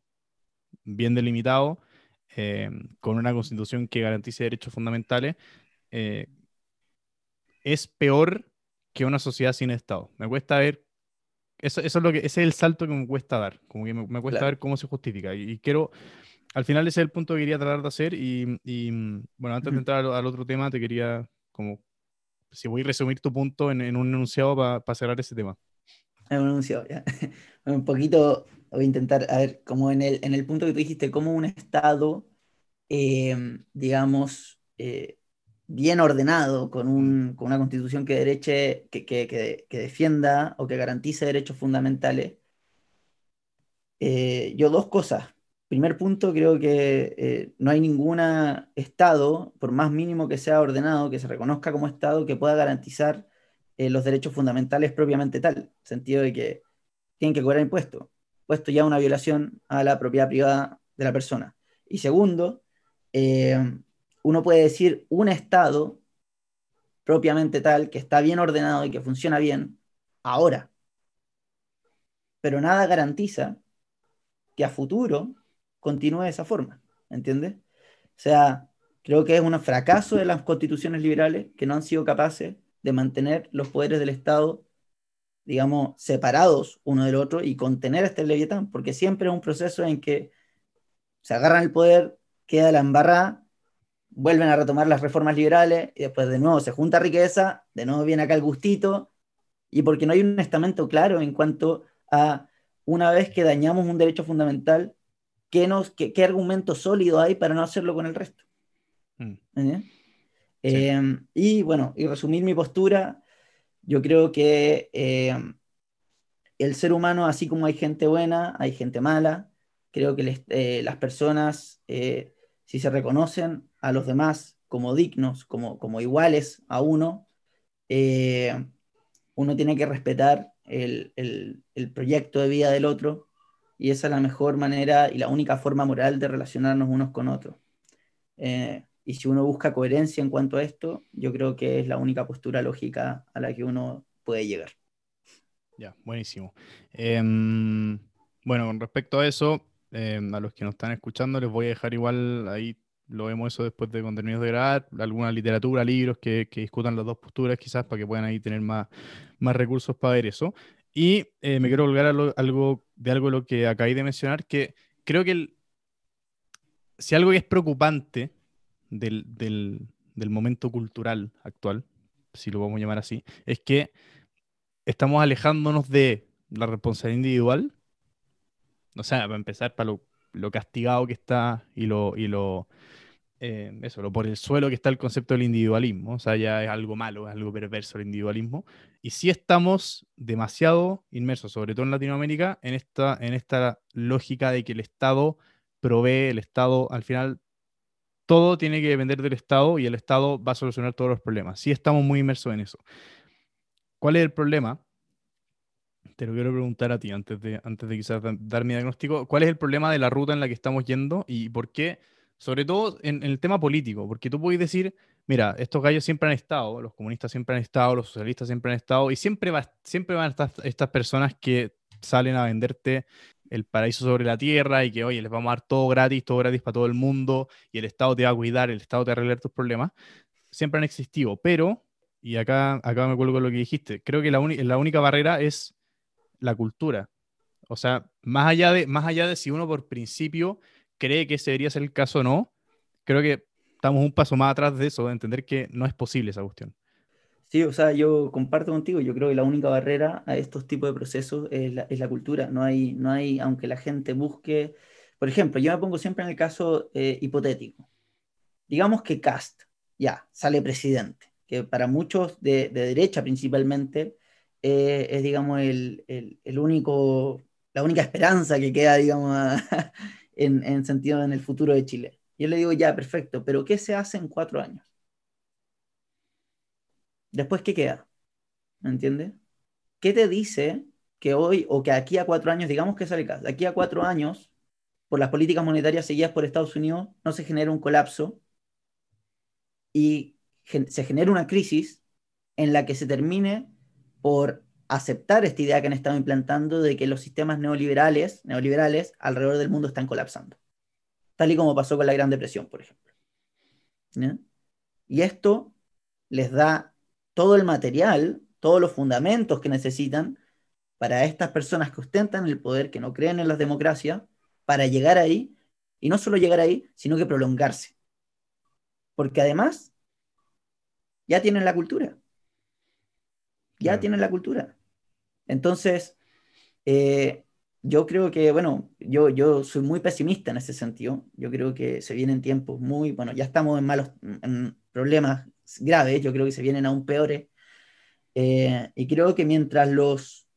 bien delimitado, eh, con una constitución que garantice derechos fundamentales, eh, es peor que una sociedad sin Estado. Me cuesta ver, eso, eso es lo que, ese es el salto que me cuesta dar, como que me, cuesta ver cómo se justifica. Y, quiero, al final ese es el punto que quería tratar de hacer y, bueno, antes de entrar al, otro tema, te quería como, si voy a resumir tu punto en, un enunciado para cerrar ese tema. En un enunciado, ya. [LAUGHS] un poquito voy a intentar, a ver, como en el, en el punto que tú dijiste, cómo un Estado, em, digamos, eh, bien ordenado, con, un, con, una constitución que, dereche, que, que, que, defienda o que garantice derechos fundamentales. Eh, yo dos cosas. Primer punto, creo que eh, no hay ningún Estado, por más mínimo que sea ordenado, que se reconozca como Estado, que pueda garantizar los derechos fundamentales propiamente tal, sentido de que tienen que cobrar impuestos puesto ya una violación a la propiedad privada de la persona. Y segundo, eh, uno puede decir un Estado propiamente tal, que está bien ordenado y que funciona bien, ahora. Pero nada garantiza que a futuro continúe de esa forma, ¿entiendes? O sea, creo que es un fracaso de las constituciones liberales que no han sido capaces de mantener los poderes del Estado digamos, separados uno del otro y contener este Leviatán, porque siempre es un proceso en que se agarran el poder, queda la embarrada, vuelven a retomar las reformas liberales y después de nuevo se junta riqueza, de nuevo viene acá el gustito, y porque no hay un estamento claro en cuanto a una vez que dañamos un derecho fundamental, ¿qué, nos, qué, argumento sólido hay para no hacerlo con el resto? Mm. ¿Eh? Eh, y bueno, y resumir mi postura, yo creo que eh, el ser humano, así como hay gente buena, hay gente mala. Creo que eh, las personas, eh, si se reconocen a los demás como dignos, como, como iguales a uno, uno tiene que respetar el, proyecto de vida del otro y esa es la mejor manera y la única forma moral de relacionarnos unos con otros. Y si uno busca coherencia en cuanto a esto, yo creo que es la única postura lógica a la que uno puede llegar. Ya, buenísimo. Em, bueno, con respecto a eso, em, a los que nos están escuchando, les voy a dejar igual ahí, lo vemos eso después de contenidos de grabar, alguna literatura, libros que, discutan las dos posturas, quizás para que puedan ahí tener más, más recursos para ver eso. Y eh, me quiero volver a algo de algo lo que acabé de mencionar, que creo que si algo que es preocupante del, momento cultural actual, si lo vamos a llamar así, es que estamos alejándonos de la responsabilidad individual. O sea, para empezar, para lo, castigado que está y lo, y lo eh, eso, lo por el suelo que está el concepto del individualismo. O sea, ya es algo malo, es algo perverso el individualismo. Y sí estamos demasiado inmersos, sobre todo en Latinoamérica, en esta, en esta lógica de que el Estado provee, el Estado al final todo tiene que depender del Estado y el Estado va a solucionar todos los problemas. Sí estamos muy inmersos en eso. ¿Cuál es el problema? te lo quiero preguntar a ti antes de, antes de quizás dar mi diagnóstico. ¿Cuál es el problema de la ruta en la que estamos yendo y por qué? Sobre todo en, el tema político, porque tú puedes decir, mira, estos gallos siempre han estado, los comunistas siempre han estado, los socialistas siempre han estado, y siempre, va, siempre van a estar estas personas que salen a venderte el paraíso sobre la tierra y que, oye, les vamos a dar todo gratis, todo gratis para todo el mundo, y el Estado te va a cuidar, el Estado te va a arreglar tus problemas. Siempre han existido, pero, y acá, acá me con lo que dijiste, creo que la, la única barrera es la cultura. O sea, más allá, de, más allá de si uno por principio cree que ese debería ser el caso o no, creo que estamos un paso más atrás de eso, de entender que no es posible esa cuestión. Sí, o sea, yo comparto contigo, yo creo que la única barrera a estos tipos de procesos es la, cultura. No hay, no hay, aunque la gente busque, por ejemplo, yo me pongo siempre en el caso eh, hipotético. Digamos que Cast, ya, sale presidente, que para muchos de, de derecha principalmente eh, es, digamos, el, el, único, la única esperanza que queda, digamos, [LAUGHS] en, en, sentido en el futuro de Chile. Yo le digo, ya, perfecto, pero ¿qué se hace en cuatro años? Después, ¿qué queda? ¿Me entiendes? ¿Qué te dice que hoy o que aquí a cuatro años, digamos que sale caso, aquí a cuatro años, por las políticas monetarias seguidas por Estados Unidos, no se genera un colapso y se genera una crisis en la que se termine por aceptar esta idea que han estado implantando de que los sistemas neoliberales, neoliberales alrededor del mundo están colapsando. Tal y como pasó con la Gran Depresión, por ejemplo. Y esto les da todo el material, todos los fundamentos que necesitan para estas personas que ostentan el poder, que no creen en la democracia, para llegar ahí, y no solo llegar ahí, sino que prolongarse. Porque además, ya tienen la cultura ya tienen la cultura. Entonces, eh, yo creo que, bueno, yo, yo soy muy pesimista en ese sentido. Yo creo que se vienen tiempos muy, bueno, ya estamos en malos en problemas graves, yo creo que se vienen aún peores. Eh, y creo que mientras los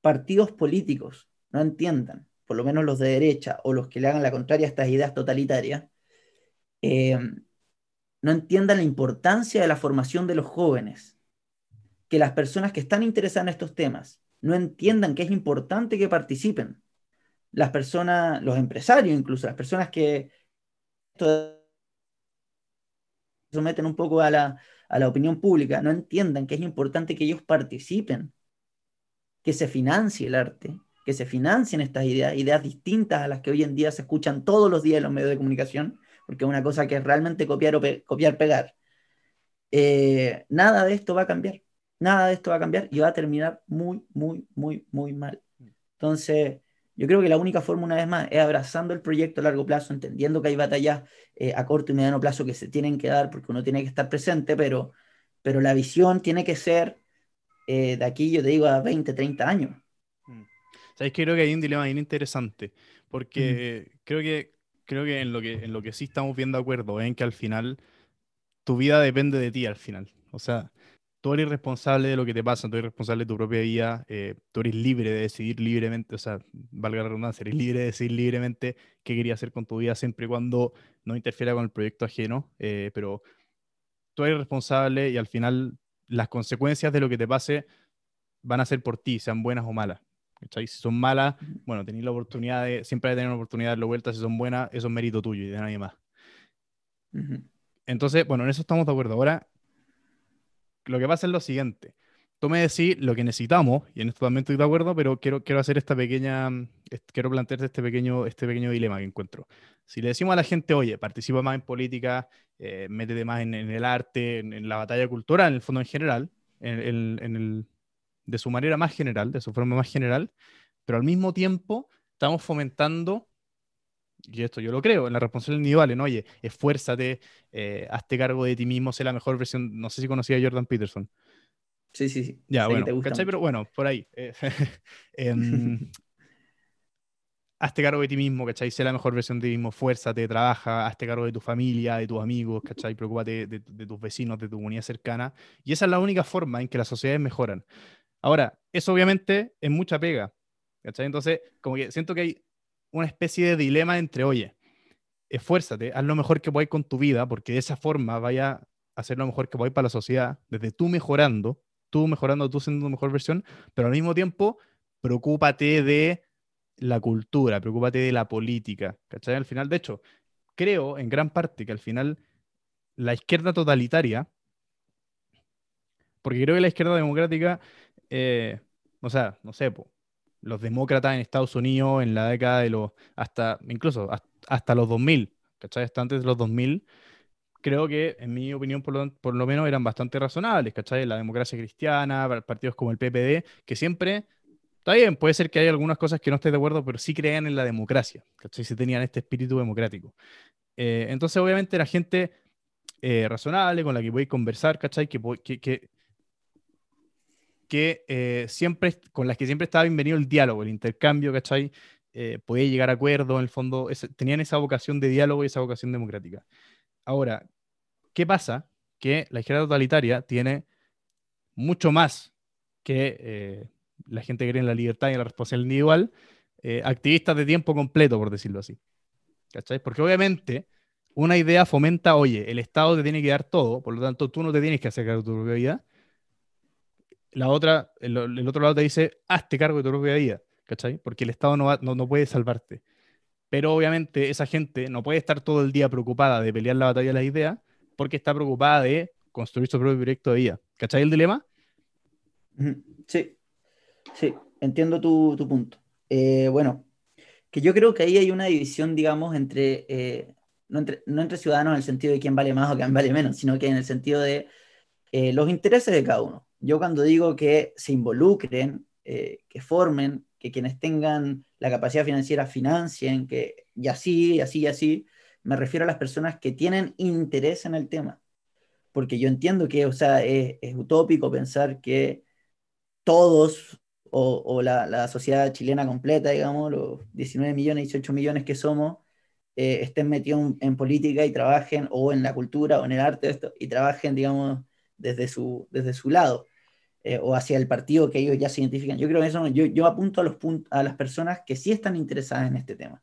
partidos políticos no entiendan, por lo menos los de derecha o los que le hagan la contraria a estas ideas totalitarias, eh, no entiendan la importancia de la formación de los jóvenes, que las personas que están interesadas en estos temas no entiendan que es importante que participen. Las personas, los empresarios incluso, las personas que someten un poco a la, a la opinión pública, no entiendan que es importante que ellos participen, que se financie el arte, que se financien estas ideas, ideas distintas a las que hoy en día se escuchan todos los días en los medios de comunicación, porque es una cosa que es realmente copiar o copiar, pegar. Eh, nada de esto va a cambiar nada de esto va a cambiar y va a terminar muy, muy, muy, muy mal. Entonces, yo creo que la única forma, una vez más, es abrazando el proyecto a largo plazo, entendiendo que hay batallas eh, a corto y mediano plazo que se tienen que dar porque uno tiene que estar presente, pero, pero la visión tiene que ser eh, de aquí, yo te digo, a 20, 30 años. Mm. Sabes que creo que hay un dilema bien interesante, porque creo que creo que en lo que en lo que sí estamos viendo de acuerdo en que al final tu vida depende de ti al final. O sea, tú eres responsable de lo que te pasa, tú eres responsable de tu propia vida, eh, tú eres libre de decidir libremente, o sea, valga la redundancia, eres libre de decidir libremente qué querías hacer con tu vida siempre y cuando no interfiera con el proyecto ajeno, eh, pero tú eres responsable y al final las consecuencias de lo que te pase van a ser por ti, sean buenas o malas. Si son malas, bueno, tenéis la oportunidad de, siempre de tener una oportunidad de darlo vuelta, si son buenas, eso es mérito tuyo y de nadie más. Entonces, bueno, en eso estamos de acuerdo. Ahora, lo que pasa es lo siguiente. Tú me decís lo que necesitamos, y en esto también estoy de acuerdo, pero quiero, quiero hacer esta pequeña, quiero plantearte este pequeño, este pequeño dilema que encuentro. Si le decimos a la gente, oye, participa más en política, eh, métete más en, el arte, en, la batalla cultural, en el fondo en general, en, el, de su manera más general, de su forma más general, pero al mismo tiempo estamos fomentando y esto yo lo creo, en la responsabilidad individual, ¿no? Oye, esfuérzate, eh, hazte cargo de ti mismo, sé la mejor versión. No sé si conocía a Jordan Peterson. Sí, sí, sí. Ya, bueno, ¿cachai? Pero bueno, por ahí. Eh, [LAUGHS] em, [LAUGHS] hazte cargo de ti mismo, ¿cachai? Sé la mejor versión de ti mismo, fuérzate, trabaja, hazte cargo de tu familia, de tus amigos, ¿cachai? Preocúpate de, de, tus vecinos, de tu comunidad cercana. Y esa es la única forma en que las sociedades mejoran. Ahora, eso obviamente es mucha pega, ¿cachai? Entonces, como que siento que hay una especie de dilema entre, oye, esfuérzate, haz lo mejor que podáis con tu vida, porque de esa forma vaya a hacer lo mejor que podáis para la sociedad, desde tú mejorando, tú mejorando, tú siendo tu mejor versión, pero al mismo tiempo, preocúpate de la cultura, preocúpate de la política, ¿cachai? Al final, de hecho, creo en gran parte que al final la izquierda totalitaria, porque creo que la izquierda democrática, eh, o sea, no sé, los demócratas en Estados Unidos en la década de los, hasta, incluso hasta, los 2000, ¿cachai? Hasta antes de los 2000, creo que, en mi opinión, por lo, por lo, menos eran bastante razonables, ¿cachai? La democracia cristiana, partidos como el PPD, que siempre Está bien, puede ser que haya algunas cosas que no estés de acuerdo, pero sí crean en la democracia, ¿cachai? Si tenían este espíritu democrático. Eh, entonces, obviamente, la gente eh, razonable con la que voy a conversar, ¿cachai? Que, que, que, eh, siempre, con las que siempre estaba bienvenido el diálogo, el intercambio, ¿cachai? podía llegar a acuerdo, en el fondo, tenían esa vocación de diálogo y esa vocación democrática. Ahora, ¿qué pasa? Que la izquierda totalitaria tiene mucho más que la gente que cree en la libertad y en la responsabilidad individual, eh, activistas de tiempo completo, por decirlo así. ¿Cachai? Porque obviamente una idea fomenta, oye, el Estado te tiene que dar todo, por lo tanto tú no te tienes que hacer cargo de tu propia vida. La otra, el, otro lado te dice, hazte cargo de tu propia vida, ¿cachai? Porque el Estado no, no, puede salvarte. Pero obviamente esa gente no puede estar todo el día preocupada de pelear la batalla de las ideas, porque está preocupada de construir su propio proyecto de vida. ¿Cachai el dilema? Sí, Sí, entiendo tu, punto. Eh, bueno, que yo creo que ahí hay una división, digamos, entre, eh, no entre, no entre ciudadanos en el sentido de quién vale más o quién vale menos, sino que en el sentido de eh, los intereses de cada uno. Yo cuando digo que se involucren, que formen, que quienes tengan la capacidad financiera financien, que y así, y así, y así, me refiero a las personas que tienen interés en el tema. Porque yo entiendo que, o sea, es, utópico pensar que todos o, la, sociedad chilena completa, digamos, los 19 millones, 18 millones que somos, eh, estén metidos en, política y trabajen, o en la cultura, o en el arte, esto, y trabajen, digamos, desde su, desde su lado, eh, o hacia el partido que ellos ya se identifican. Yo creo que eso, yo, yo apunto a, los a las personas que sí están interesadas en este tema,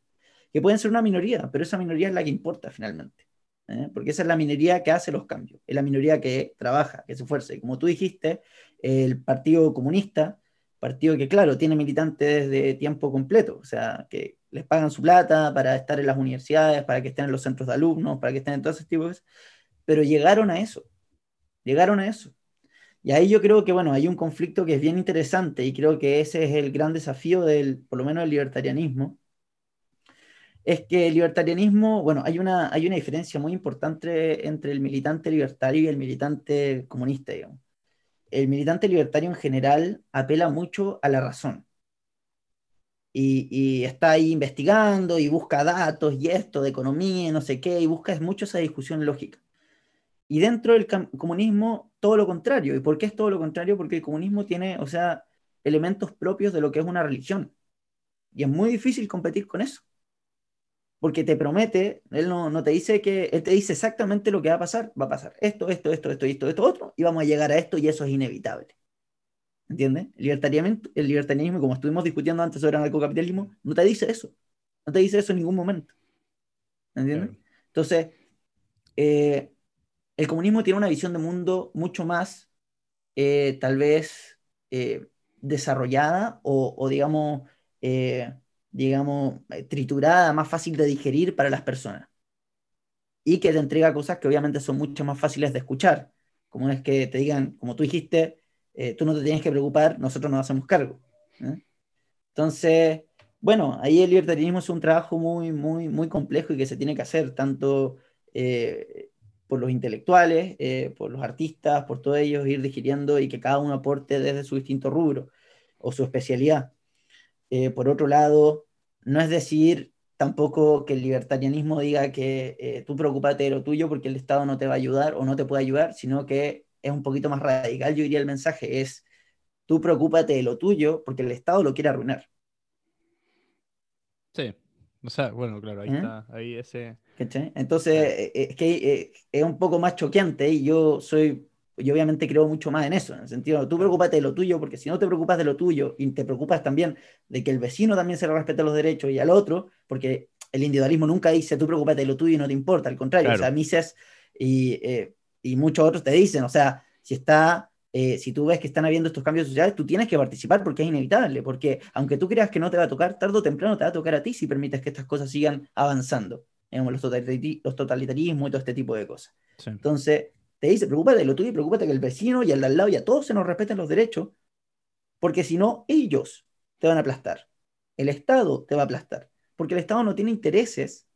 que pueden ser una minoría, pero esa minoría es la que importa finalmente. ¿eh? porque esa es la minoría que hace los cambios, es la minoría que trabaja, que se esfuerza. Y como tú dijiste, el Partido Comunista partido que, claro, tiene militantes de tiempo completo, o sea, que les pagan su plata para estar en las universidades, para que estén en los centros de alumnos, para que estén en todos esos tipos, pero llegaron a eso, llegaron a eso. Y ahí yo creo que, bueno, hay un conflicto que es bien interesante y creo que ese es el gran desafío del, por lo menos, del libertarianismo, es que el libertarianismo, bueno, hay una, hay una diferencia muy importante entre el militante libertario y el militante comunista, digamos el militante libertario en general apela mucho a la razón. Y, está ahí investigando y busca datos y esto de economía y no sé qué, y busca mucho esa discusión lógica. Y dentro del comunismo, todo lo contrario. ¿Y por qué es todo lo contrario? Porque el comunismo tiene, o sea, elementos propios de lo que es una religión. Y es muy difícil competir con eso porque te promete, él no, te dice que, él te dice exactamente lo que va a pasar, va a pasar esto, esto, esto, esto, esto, esto, otro, y vamos a llegar a esto y eso es inevitable. ¿Entiendes? El libertarianismo, el libertarianismo, como estuvimos discutiendo antes sobre el anarcocapitalismo, no te dice eso. No te dice eso en ningún momento. ¿Entiendes? Entonces, eh, el comunismo tiene una visión de mundo mucho más, eh, tal vez, eh, desarrollada o, o digamos, digamos, eh, triturada, más fácil de digerir para las personas. Y que te entrega cosas que obviamente son mucho más fáciles de escuchar. Como es que te digan, como tú dijiste, eh, tú no te tienes que preocupar, nosotros nos hacemos cargo. ¿eh? Entonces, bueno, ahí el libertarianismo es un trabajo muy, muy, muy complejo y que se tiene que hacer tanto por los intelectuales, por los artistas, por todos ellos, ir digiriendo y que cada uno aporte desde su distinto rubro o su especialidad. por otro lado, no es decir tampoco que el libertarianismo diga que eh, tú preocupate de lo tuyo porque el Estado no te va a ayudar o no te puede ayudar, sino que es un poquito más radical. Yo diría el mensaje es, tú preocúpate de lo tuyo porque el Estado lo quiere arruinar. Sí, o sea, bueno, claro, ahí ¿Eh? está, ahí ese... Entonces, eh, es que es un poco más choqueante y yo soy yo obviamente creo mucho más en eso, en el sentido, tú preocupate de lo tuyo, porque si no te preocupas de lo tuyo y te preocupas también de que el vecino también se le respete los derechos y al otro, porque el individualismo nunca dice tú preocupate de lo tuyo y no te importa, al contrario, o sea, Mises y, eh, y muchos otros te dicen, o sea, si está eh, si tú ves que están habiendo estos cambios sociales, tú tienes que participar porque es inevitable, porque aunque tú creas que no te va a tocar, tarde o temprano te va a tocar a ti si permites que estas cosas sigan avanzando, digamos, los, totalitarismos y todo este tipo de cosas. Entonces, te dice, preocúpate de lo tuyo y preocúpate que el vecino y el de al lado y a todos se nos respeten los derechos, porque si no, ellos te van a aplastar. El Estado te va a aplastar, porque el Estado no tiene intereses,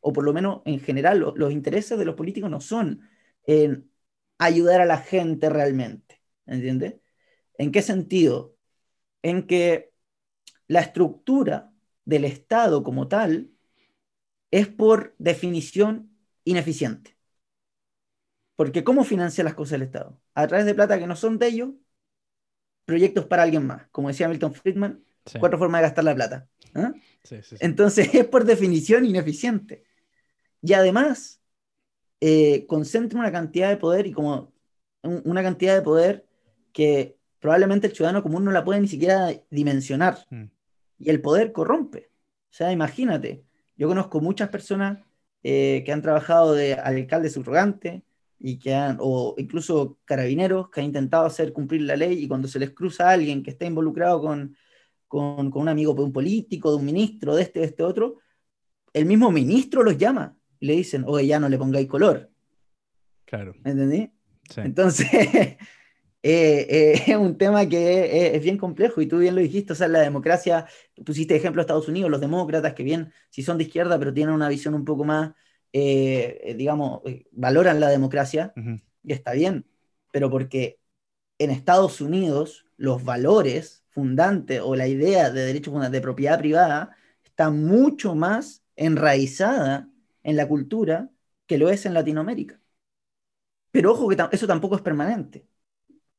o por lo menos en general los intereses de los políticos no son en ayudar a la gente realmente, ¿entiendes? ¿En qué sentido? En que la estructura del Estado como tal es por definición ineficiente. Porque ¿cómo financia las cosas el Estado? A través de plata que no son de ellos, proyectos para alguien más. Como decía Milton Friedman, cuatro formas de gastar la plata. ¿ah? Entonces es por definición ineficiente. Y además, eh, concentra una cantidad de poder y como una cantidad de poder que probablemente el ciudadano común no la puede ni siquiera dimensionar. Mm. Y el poder corrompe. O sea, imagínate, yo conozco muchas personas eh, que han trabajado de alcalde subrogante y que han, o incluso carabineros que han intentado hacer cumplir la ley y cuando se les cruza a alguien que está involucrado con, con, con un amigo de un político, de un ministro, de este, de este otro, el mismo ministro los llama y le dicen, oye, ya no le pongáis color. Claro. ¿Entendí? Entonces, [LAUGHS] eh, eh, es un tema que es, bien complejo y tú bien lo dijiste, o sea, la democracia, pusiste ejemplo de Estados Unidos, los demócratas que bien, si son de izquierda, pero tienen una visión un poco más, eh, digamos, valoran la democracia, y está bien, pero porque en Estados Unidos los valores fundantes o la idea de derechos de propiedad privada está mucho más enraizada en la cultura que lo es en Latinoamérica. Pero ojo que eso tampoco es permanente.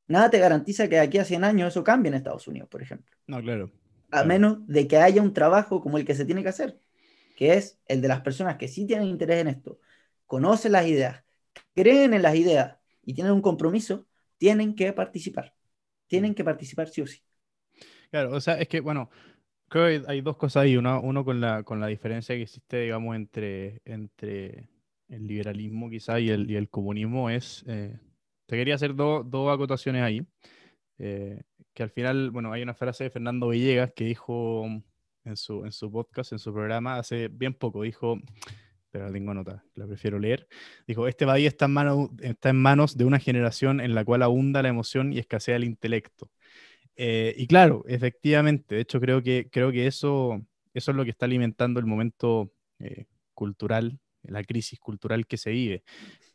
Nada te garantiza que de aquí a 100 años eso cambie en Estados Unidos, por ejemplo. No, claro. A menos de que haya un trabajo como el que se tiene que hacer, que es el de las personas que sí tienen interés en esto, conocen las ideas, creen en las ideas y tienen un compromiso, tienen que participar. Tienen que participar sí o sí. Claro, o sea, es que, bueno, Creo que hay, dos cosas ahí. Uno, uno con, la, con la diferencia que existe, digamos, entre, entre el liberalismo quizá y el, y el comunismo es... Eh, te quería hacer dos acotaciones ahí. Eh, que al final, bueno, hay una frase de Fernando Villegas que dijo en su, en su podcast, en su programa, hace bien poco, dijo, pero la tengo nota, la prefiero leer, dijo, este país está en, mano, está en manos de una generación en la cual abunda la emoción y escasea el intelecto. Eh, y claro, efectivamente, de hecho creo que, creo que eso, eso es lo que está alimentando el momento eh, cultural, la crisis cultural que se vive.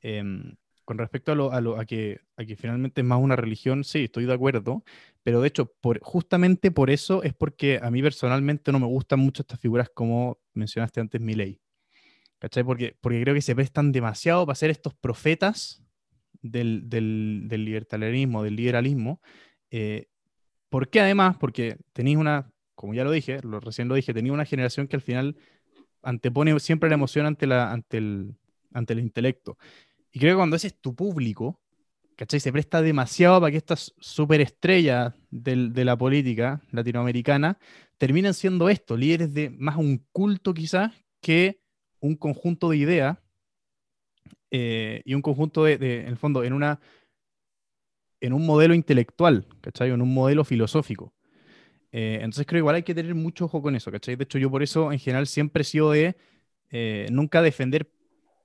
Em, con respecto a, lo, a, lo, a, que, a que finalmente es más una religión, sí, estoy de acuerdo, pero de hecho, por, justamente por eso es porque a mí personalmente no me gustan mucho estas figuras como mencionaste antes, Milei. ¿Cachai? Porque, porque creo que se prestan demasiado para ser estos profetas del, del, del libertarianismo, del liberalismo, eh, ¿Por qué además? Porque tenéis una, como ya lo dije, lo, recién lo dije, tenéis una generación que al final antepone siempre la emoción ante, ante, el, ante el intelecto. Y creo que cuando ese es tu público, ¿cachai? Se presta demasiado para que estas superestrellas de la política latinoamericana terminen siendo esto, líderes de más un culto quizás que un conjunto de ideas eh, y un conjunto de, de, en el fondo, en una en un modelo intelectual, ¿cachai? En un modelo filosófico. Eh, entonces creo igual hay que tener mucho ojo con eso, ¿cachai? De hecho, yo por eso en general siempre he sido de eh, nunca defender,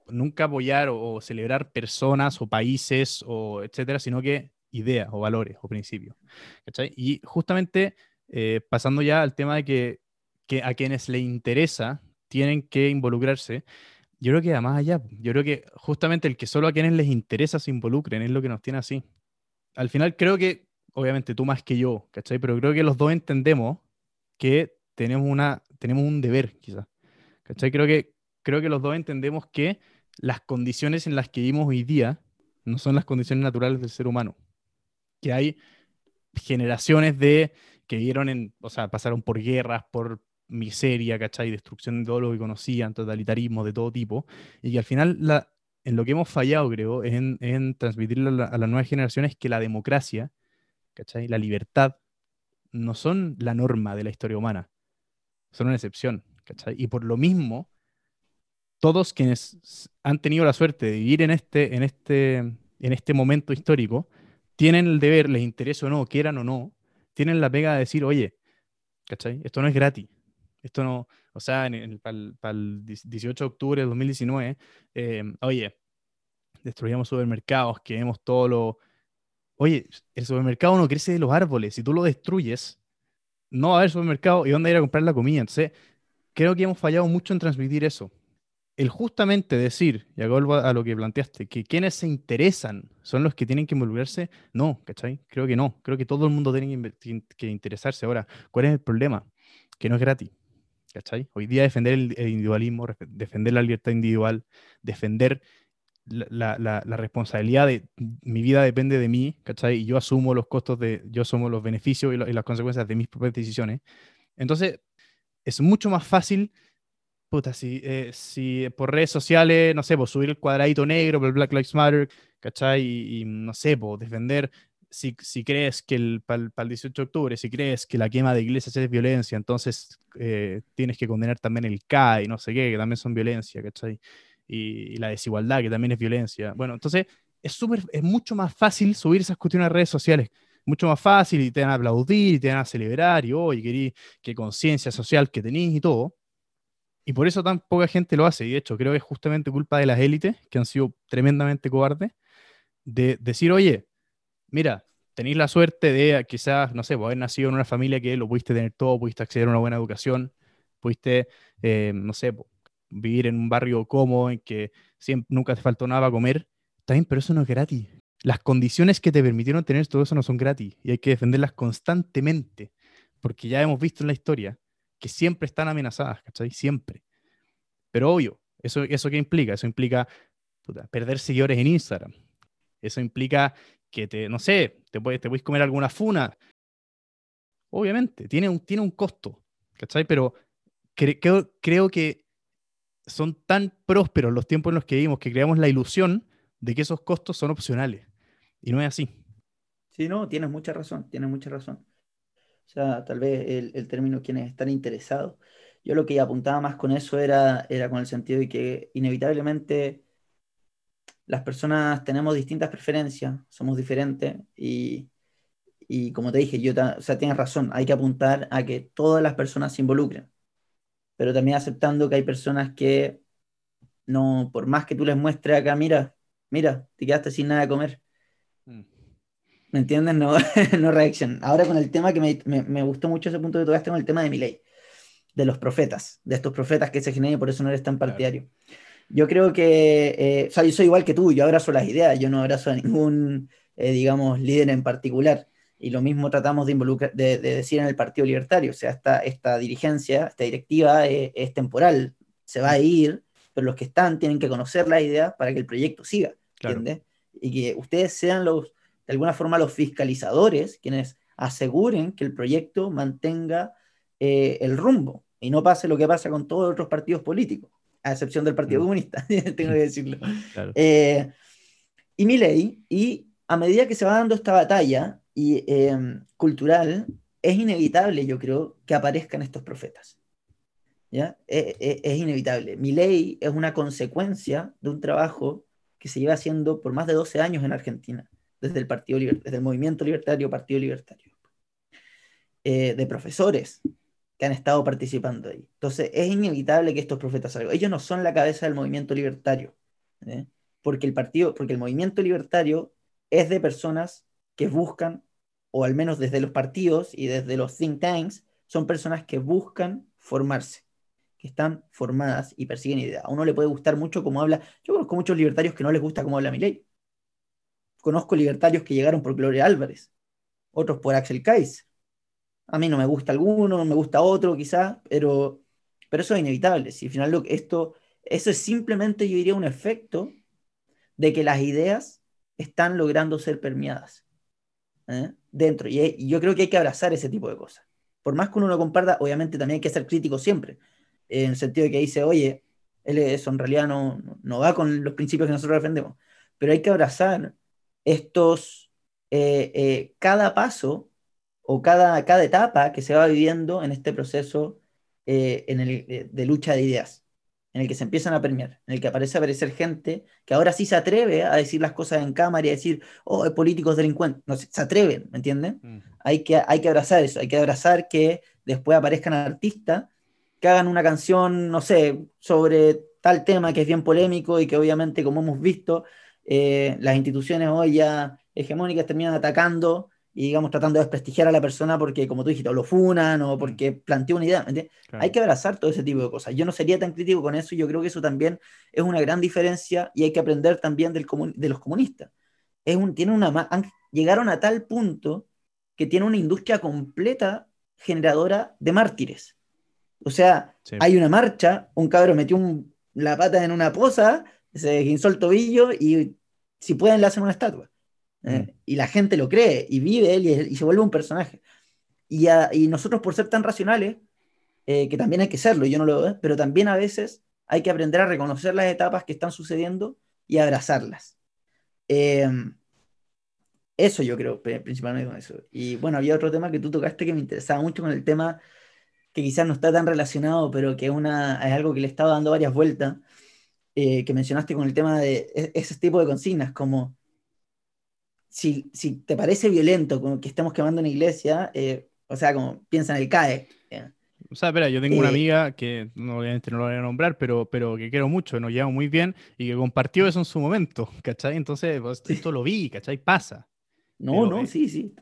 nunca apoyar o, celebrar personas o países o etcétera, sino que ideas o valores o principios, ¿cachai? Y justamente eh, pasando ya al tema de que, que a quienes les interesa tienen que involucrarse, yo creo que va más allá. Yo creo que justamente el que solo a quienes les interesa se involucren es lo que nos tiene así al final creo que, obviamente tú más que yo, ¿cachai? Pero creo que los dos entendemos que tenemos, una, tenemos un deber, quizás. ¿Cachai? Creo que, creo que los dos entendemos que las condiciones en las que vivimos hoy día no son las condiciones naturales del ser humano. Que hay generaciones de que vieron en, o sea, pasaron por guerras, por miseria, ¿cachai? Destrucción de todo lo que conocían, totalitarismo de todo tipo, y que al final la, en lo que hemos fallado, creo, es en, transmitirle a, las nuevas generaciones que la democracia. La libertad no son la norma de la historia humana, son una excepción. Y por lo mismo, todos quienes han tenido la suerte de vivir en este, en este, en este momento histórico, tienen el deber, les interese o no, quieran o no, tienen la pega de decir, oye. Esto no es gratis. Esto no, o sea, para el, 18 de octubre de 2019, eh, oye, destruyamos supermercados, quememos todo lo... Oye, el supermercado no crece de los árboles. Si tú lo destruyes, no va a haber supermercado y dónde ir a comprar la comida. Entonces, creo que hemos fallado mucho en transmitir eso. El justamente decir, y vuelvo a lo que planteaste, que quienes se interesan son los que tienen que involucrarse, no, ¿cachai? Creo que no. Creo que todo el mundo tiene que interesarse. Ahora, ¿cuál es el problema? Que no es gratis. ¿Cachai? Hoy día defender el, individualismo, defender la libertad individual, defender la, responsabilidad de mi vida depende de mí, ¿cachai? Y yo asumo los costos de, yo asumo los beneficios y, las consecuencias de mis propias decisiones. Entonces, es mucho más fácil, puta, si, eh, si por redes sociales, no sé, pues subir el cuadradito negro por el Black Lives Matter, ¿cachai? Y, no sé, pues defender, si, si crees que el, para el, 18 de octubre, si crees que la quema de iglesias es violencia, entonces eh, tienes que condenar también el CAI, no sé qué, que también son violencia, ¿cachai? y, la desigualdad, que también es violencia. Bueno, entonces es, súper, es mucho más fácil subir esas cuestiones a redes sociales. Mucho más fácil y te van a aplaudir y te van a celebrar y, oye, querí qué conciencia social que tenéis y todo. Y por eso tan poca gente lo hace. Y de hecho, creo que es justamente culpa de las élites, que han sido tremendamente cobardes, de decir, oye, mira, tenéis la suerte de quizás, no sé, haber nacido en una familia que lo pudiste tener todo, pudiste acceder a una buena educación, pudiste, eh, no sé, vivir en un barrio cómodo, en que siempre, nunca te faltó nada para comer, bien, pero eso no es gratis. Las condiciones que te permitieron tener todo eso no son gratis y hay que defenderlas constantemente, porque ya hemos visto en la historia que siempre están amenazadas, ¿cachai? Siempre. Pero obvio, ¿eso, eso qué implica? Eso implica perder seguidores en Instagram. Eso implica que te, no sé, te puedes, te puedes comer alguna funa. Obviamente, tiene un, tiene un costo, ¿cachai? Pero creo, creo que son tan prósperos los tiempos en los que vivimos que creamos la ilusión de que esos costos son opcionales. Y no es así. Sí, no, tienes mucha razón, tienes mucha razón. O sea, tal vez el, término quienes están interesados. Yo lo que apuntaba más con eso era, era con el sentido de que inevitablemente las personas tenemos distintas preferencias, somos diferentes y, y como te dije, yo o sea, tienes razón, hay que apuntar a que todas las personas se involucren pero también aceptando que hay personas que no, por más que tú les muestres acá, mira, mira, te quedaste sin nada de comer. Mm. ¿Me entiendes? No, [LAUGHS] no reaction. Ahora con el tema que me, me, gustó mucho ese punto que tocaste con el tema de mi ley, de los profetas, de estos profetas que se generan y por eso no eres tan partidario. Yo creo que, eh, o sea, yo soy igual que tú, yo abrazo las ideas, yo no abrazo a ningún, eh, digamos, líder en particular. Y lo mismo tratamos de, involucrar, de, decir en el Partido Libertario, o sea, esta, esta dirigencia, esta directiva es, temporal, se va a ir, pero los que están tienen que conocer la idea para que el proyecto siga, ¿entiendes? Y que ustedes sean los, de alguna forma, los fiscalizadores, quienes aseguren que el proyecto mantenga eh, el rumbo y no pase lo que pasa con todos los otros partidos políticos, a excepción del Partido mm. Comunista, [LAUGHS] tengo que decirlo. [LAUGHS] Eh, y mi ley, y a medida que se va dando esta batalla, y em, cultural, es inevitable, yo creo, que aparezcan estos profetas. ¿ya? E, e, es inevitable. Mi ley es una consecuencia de un trabajo que se lleva haciendo por más de 12 años en Argentina, desde el, partido desde el movimiento libertario, Partido Libertario, eh, de profesores que han estado participando ahí. Entonces, es inevitable que estos profetas salgan. Ellos no son la cabeza del movimiento libertario, ¿eh? porque el partido, porque el movimiento libertario es de personas que buscan o al menos desde los partidos y desde los think tanks, son personas que buscan formarse, que están formadas y persiguen ideas. A uno le puede gustar mucho cómo habla. Yo conozco muchos libertarios que no les gusta cómo habla ley. Conozco libertarios que llegaron por Gloria Álvarez, otros por Axel Kaiser. A mí no me gusta alguno, no me gusta otro quizás, pero, pero eso es inevitable. Si al final esto, eso es simplemente, yo diría, un efecto de que las ideas están logrando ser permeadas. ¿eh? dentro. Y, yo creo que hay que abrazar ese tipo de cosas. Por más que uno lo comparta, obviamente también hay que ser crítico siempre, en el sentido de que dice, oye, él eso en realidad no, no va con los principios que nosotros defendemos, pero hay que abrazar estos, eh, eh, cada paso o cada, cada etapa que se va viviendo en este proceso en el, de lucha de ideas. en el que se empiezan a premiar, en el que aparece a aparecer gente que ahora sí se atreve a decir las cosas en cámara y a decir, oh, políticos delincuentes. No, se atreven, ¿me entienden? Mm. Hay, que, hay que abrazar eso, hay que abrazar que después aparezcan artistas que hagan una canción, no sé, sobre tal tema que es bien polémico y que obviamente, como hemos visto, eh, las instituciones hoy ya hegemónicas terminan atacando y digamos tratando de desprestigiar a la persona porque, como tú dijiste, o lo funan o porque mm. planteó una idea. Hay que abrazar todo ese tipo de cosas. Yo no sería tan crítico con eso yo creo que eso también es una gran diferencia y hay que aprender también del de los comunistas. Es un, tiene una, llegaron a tal punto que tiene una industria completa generadora de mártires. O sea, hay una marcha, un cabro metió la pata en una poza, se guinzó el tobillo y si pueden le hacen una estatua. ¿Eh? Mm. Y la gente lo cree y vive él y, se vuelve un personaje. Y, y, nosotros por ser tan racionales, eh, que también hay que serlo, yo no lo veo, pero también a veces hay que aprender a reconocer las etapas que están sucediendo y abrazarlas. Em, eso yo creo, principalmente con eso. Y bueno, había otro tema que tú tocaste que me interesaba mucho con el tema que quizás no está tan relacionado, pero que una, es algo que le estaba dando varias vueltas, eh, que mencionaste con el tema de e, ese tipo de consignas, como si, si te parece violento como que estemos quemando una iglesia, eh, o sea, como piensa en el CAE. O sea, espera, yo tengo una eh, amiga que no, obviamente no lo voy a nombrar, pero, pero que quiero mucho, nos llevamos muy bien y que compartió eso en su momento, ¿cachai? Entonces, pues, esto lo vi, ¿cachai? Pasa. No, no, eh, sí, sí.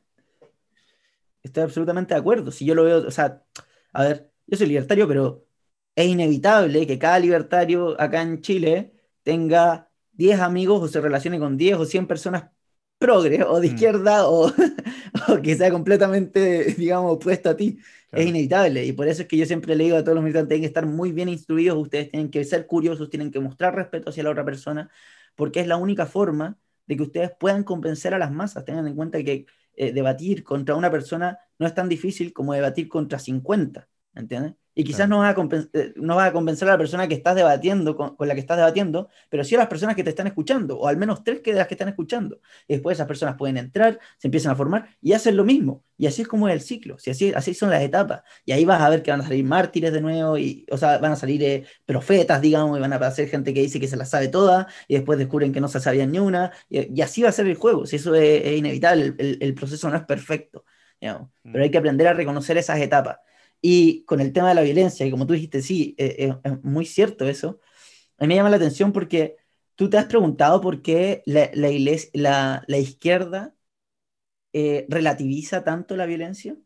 Estoy absolutamente de acuerdo. Si yo lo veo, o sea, a ver, yo soy libertario, pero es inevitable que cada libertario acá en Chile tenga 10 amigos o se relacione con 10 o 100 personas progre o de mm. izquierda [LAUGHS] o, que sea completamente, digamos, opuesto a ti. Es inevitable y por eso es que yo siempre le digo a todos los militantes, tienen que estar muy bien instruidos, ustedes tienen que ser curiosos, tienen que mostrar respeto hacia la otra persona, porque es la única forma de que ustedes puedan convencer a las masas. Tengan en cuenta que eh, debatir contra una persona no es tan difícil como debatir contra 50, ¿entiendes? Y quizás no, vas a eh, no a convencer a la persona que estás debatiendo, con, la que estás debatiendo, pero sí a las personas que te están escuchando, o al menos tres que de las que están escuchando. Y después esas personas pueden entrar, se empiezan a formar y hacen lo mismo. Y así es como es el ciclo, si así, así son las etapas. Y ahí vas a ver que van a salir mártires de nuevo, y, o sea, van a salir eh, profetas, digamos, y van a aparecer gente que dice que se las sabe todas, y después descubren que no se sabían ni una. Y, así va a ser el juego, si eso es, inevitable, el, proceso no es perfecto. Pero mm. hay que aprender a reconocer esas etapas. Y con el tema de la violencia, y como tú dijiste, sí, eh, eh, es muy cierto eso, a mí me llama la atención porque tú te has preguntado por qué la, la, la, izquierda eh, relativiza tanto la violencia.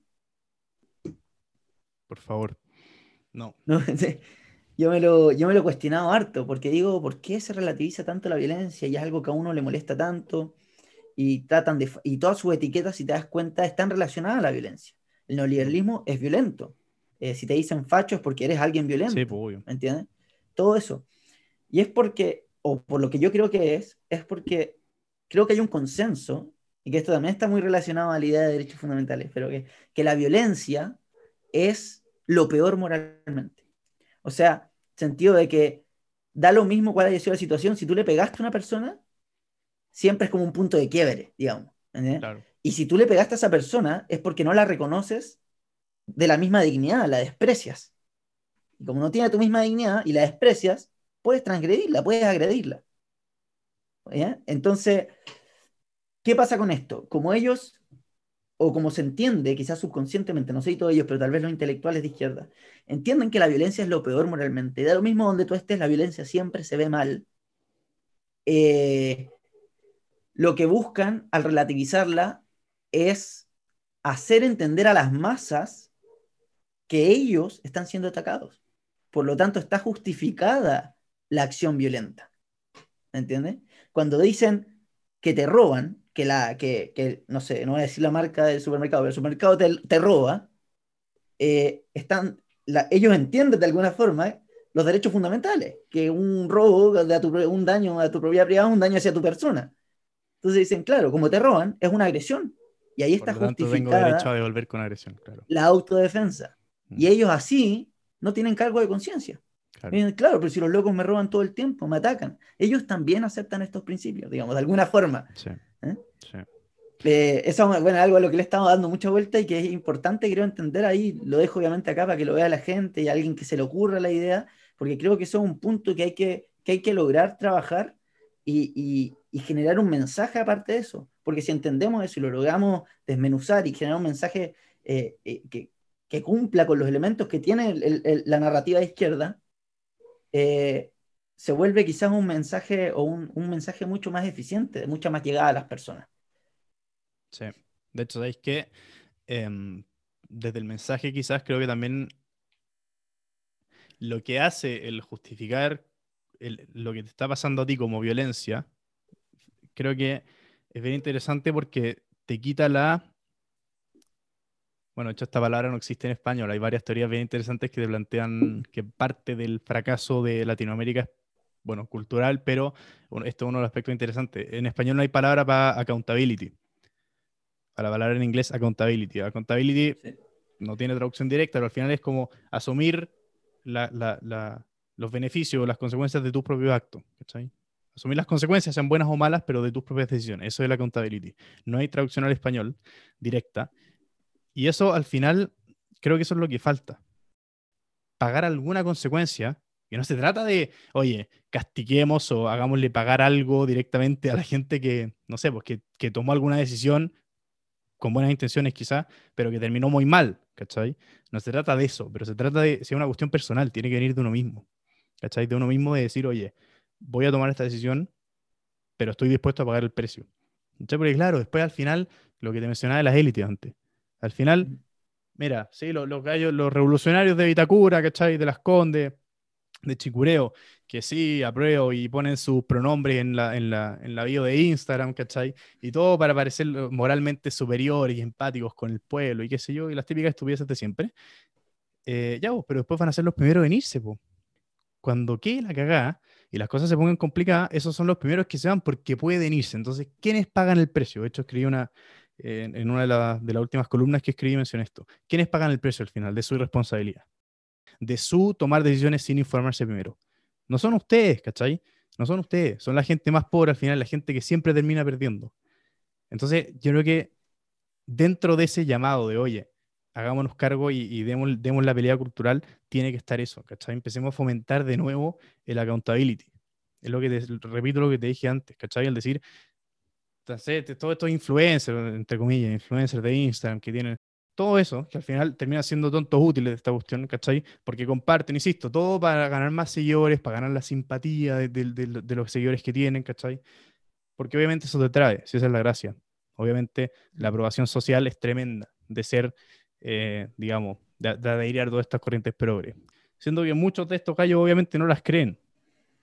Por favor, no. [LAUGHS] yo, me lo, yo me lo he cuestionado harto, porque digo, ¿por qué se relativiza tanto la violencia? Y es algo que a uno le molesta tanto, y tratan de, y todas sus etiquetas, si te das cuenta, están relacionadas a la violencia. El neoliberalismo es violento. Eh, si te dicen facho es porque eres alguien violento. Sí, pues, ¿Me entiendes? Todo eso. Y es porque, o por lo que yo creo que es, es porque creo que hay un consenso, y que esto también está muy relacionado a la idea de derechos fundamentales, pero que, que la violencia es lo peor moralmente. O sea, sentido de que da lo mismo cuál haya sido la situación, si tú le pegaste a una persona, siempre es como un punto de quiebre, digamos. Y si tú le pegaste a esa persona, es porque no la reconoces de la misma dignidad, la desprecias. Y como no tiene tu misma dignidad y la desprecias, puedes transgredirla, puedes agredirla. Entonces, ¿qué pasa con esto? Como ellos, o como se entiende, quizás subconscientemente, no sé todos ellos, pero tal vez los intelectuales de izquierda, entienden que la violencia es lo peor moralmente. Da lo mismo donde tú estés, la violencia siempre se ve mal. Eh, lo que buscan al relativizarla es hacer entender a las masas que ellos están siendo atacados. Por lo tanto, está justificada la acción violenta. ¿Entiendes? Cuando dicen que te roban, que la, que, no sé, no voy a decir la marca del supermercado, pero el supermercado te, roba, eh, están, ellos entienden de alguna forma los derechos fundamentales, que un robo, de un daño a tu propiedad privada es un daño hacia tu persona. Entonces dicen, claro, como te roban, es una agresión. Y ahí está justificada derecho a devolver con agresión, claro. la autodefensa. Y ellos así no tienen cargo de conciencia. Claro. pero si los locos me roban todo el tiempo, me atacan. Ellos también aceptan estos principios, digamos, de alguna forma. Sí. ¿Eh? Eh, eso es bueno, algo a lo que le estamos dando mucha vuelta y que es importante, creo, entender ahí. Lo dejo obviamente acá para que lo vea la gente y alguien que se le ocurra la idea, porque creo que eso es un punto que hay que, que, hay que lograr trabajar y, y, generar un mensaje aparte de eso, porque si entendemos eso y lo logramos desmenuzar y generar un mensaje eh, eh, que, que, cumpla con los elementos que tiene la narrativa de izquierda, eh, se vuelve quizás un mensaje o un, un, mensaje mucho más eficiente, de mucha más llegada a las personas. Sí, de hecho, ¿sabéis que em, desde el mensaje quizás creo que también lo que hace el justificar lo que te está pasando a ti como violencia, creo que es bien interesante porque te quita la... Bueno, de hecho esta palabra no existe en español, hay varias teorías bien interesantes que te plantean que parte del fracaso de Latinoamérica es, bueno, cultural, pero bueno, esto es uno de los aspectos interesantes. En español no hay palabra para accountability. Para la palabra en inglés accountability. Accountability no tiene traducción directa, pero al final es como asumir los beneficios o las consecuencias de tus propios actos. Asumir las consecuencias, sean buenas o malas, pero de tus propias decisiones. Eso es la accountability. No hay traducción al español directa. Y eso al final, creo que eso es lo que falta. Pagar alguna consecuencia, que no se trata de, oye, castiguemos o hagámosle pagar algo directamente a la gente que, no sé, pues que tomó alguna decisión con buenas intenciones quizás, pero que terminó muy mal, ¿cachai? No se trata de eso, pero se trata de, si es una cuestión personal, tiene que venir de uno mismo, ¿cachai? De uno mismo de decir, oye, voy a tomar esta decisión, pero estoy dispuesto a pagar el precio. ¿cachai? Porque claro, después al final, lo que te mencionaba de las élites antes, al final, mira, sí, los, los gallos, los revolucionarios de Vitacura, ¿cachai? De las Condes, de Chicureo, que sí, apruebo y ponen sus pronombres en la, en, la, en la bio de Instagram, ¿cachai? Y todo para parecer moralmente superiores y empáticos con el pueblo y qué sé yo, y las típicas estupideces de siempre. Eh, ya, pero después van a ser los primeros en irse, po. Cuando quede la cagada y las cosas se pongan complicadas, esos son los primeros que se van porque pueden irse. Entonces, ¿quiénes pagan el precio? De hecho, escribí una, en una de, de las últimas columnas que escribí mencioné esto. ¿Quiénes pagan el precio al final de su irresponsabilidad? de su tomar decisiones sin informarse primero. No son ustedes, ¿cachai? No son ustedes, son la gente más pobre al final, la gente que siempre termina perdiendo. Entonces, yo creo que dentro de ese llamado de, oye, hagámonos cargo y, demos, la pelea cultural, tiene que estar eso, ¿cachai? Empecemos a fomentar de nuevo el accountability. Es lo que te, repito lo que te dije antes, ¿cachai? El decir, todos estos influencers, entre comillas, influencers de Instagram que tienen todo eso, que al final termina siendo tontos útiles de esta cuestión, ¿cachai? Porque comparten, insisto, todo para ganar más seguidores, para ganar la simpatía de, los seguidores que tienen, ¿cachai? Porque obviamente eso te trae, si esa es la gracia. Obviamente la aprobación social es tremenda de ser, eh, digamos, de, de adherir a todas estas corrientes progres. Siendo que muchos de estos gallos obviamente no las creen,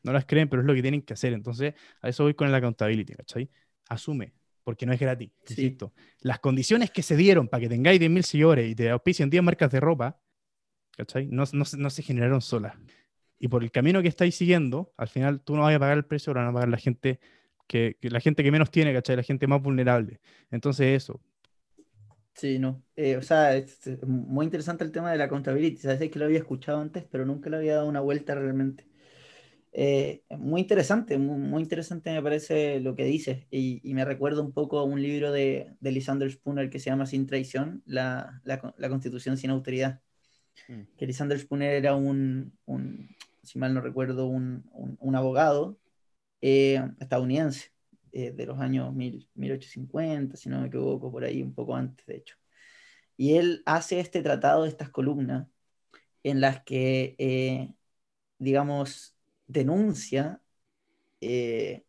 no las creen, pero es lo que tienen que hacer. Entonces, a eso voy con la accountability, ¿cachai? Asume, porque no es gratis, insisto. Las condiciones que se dieron para que tengáis 10.000 seguidores y te auspicien 10 marcas de ropa, ¿cachai? No, no, no, se generaron solas. Y por el camino que estáis siguiendo, al final tú no vas a pagar el precio, ahora van a pagar la gente que, la gente que menos tiene, ¿cachai? La gente más vulnerable. Entonces eso. Sí, no. Eh, o sea, es muy interesante el tema de la contabilidad. Sabes que lo había escuchado antes, pero nunca le había dado una vuelta realmente. Eh, muy interesante, muy, interesante me parece lo que dices y, me recuerda un poco a un libro de, de Lysander Spooner que se llama Sin traición, la, la, constitución sin autoridad. Mm. Que Lysander Spooner era un, un si mal no recuerdo, un, un, abogado eh, estadounidense eh, de los años 1850, si no me equivoco, por ahí un poco antes, de hecho. Y él hace este tratado, estas columnas, en las que, digamos, denuncia eh,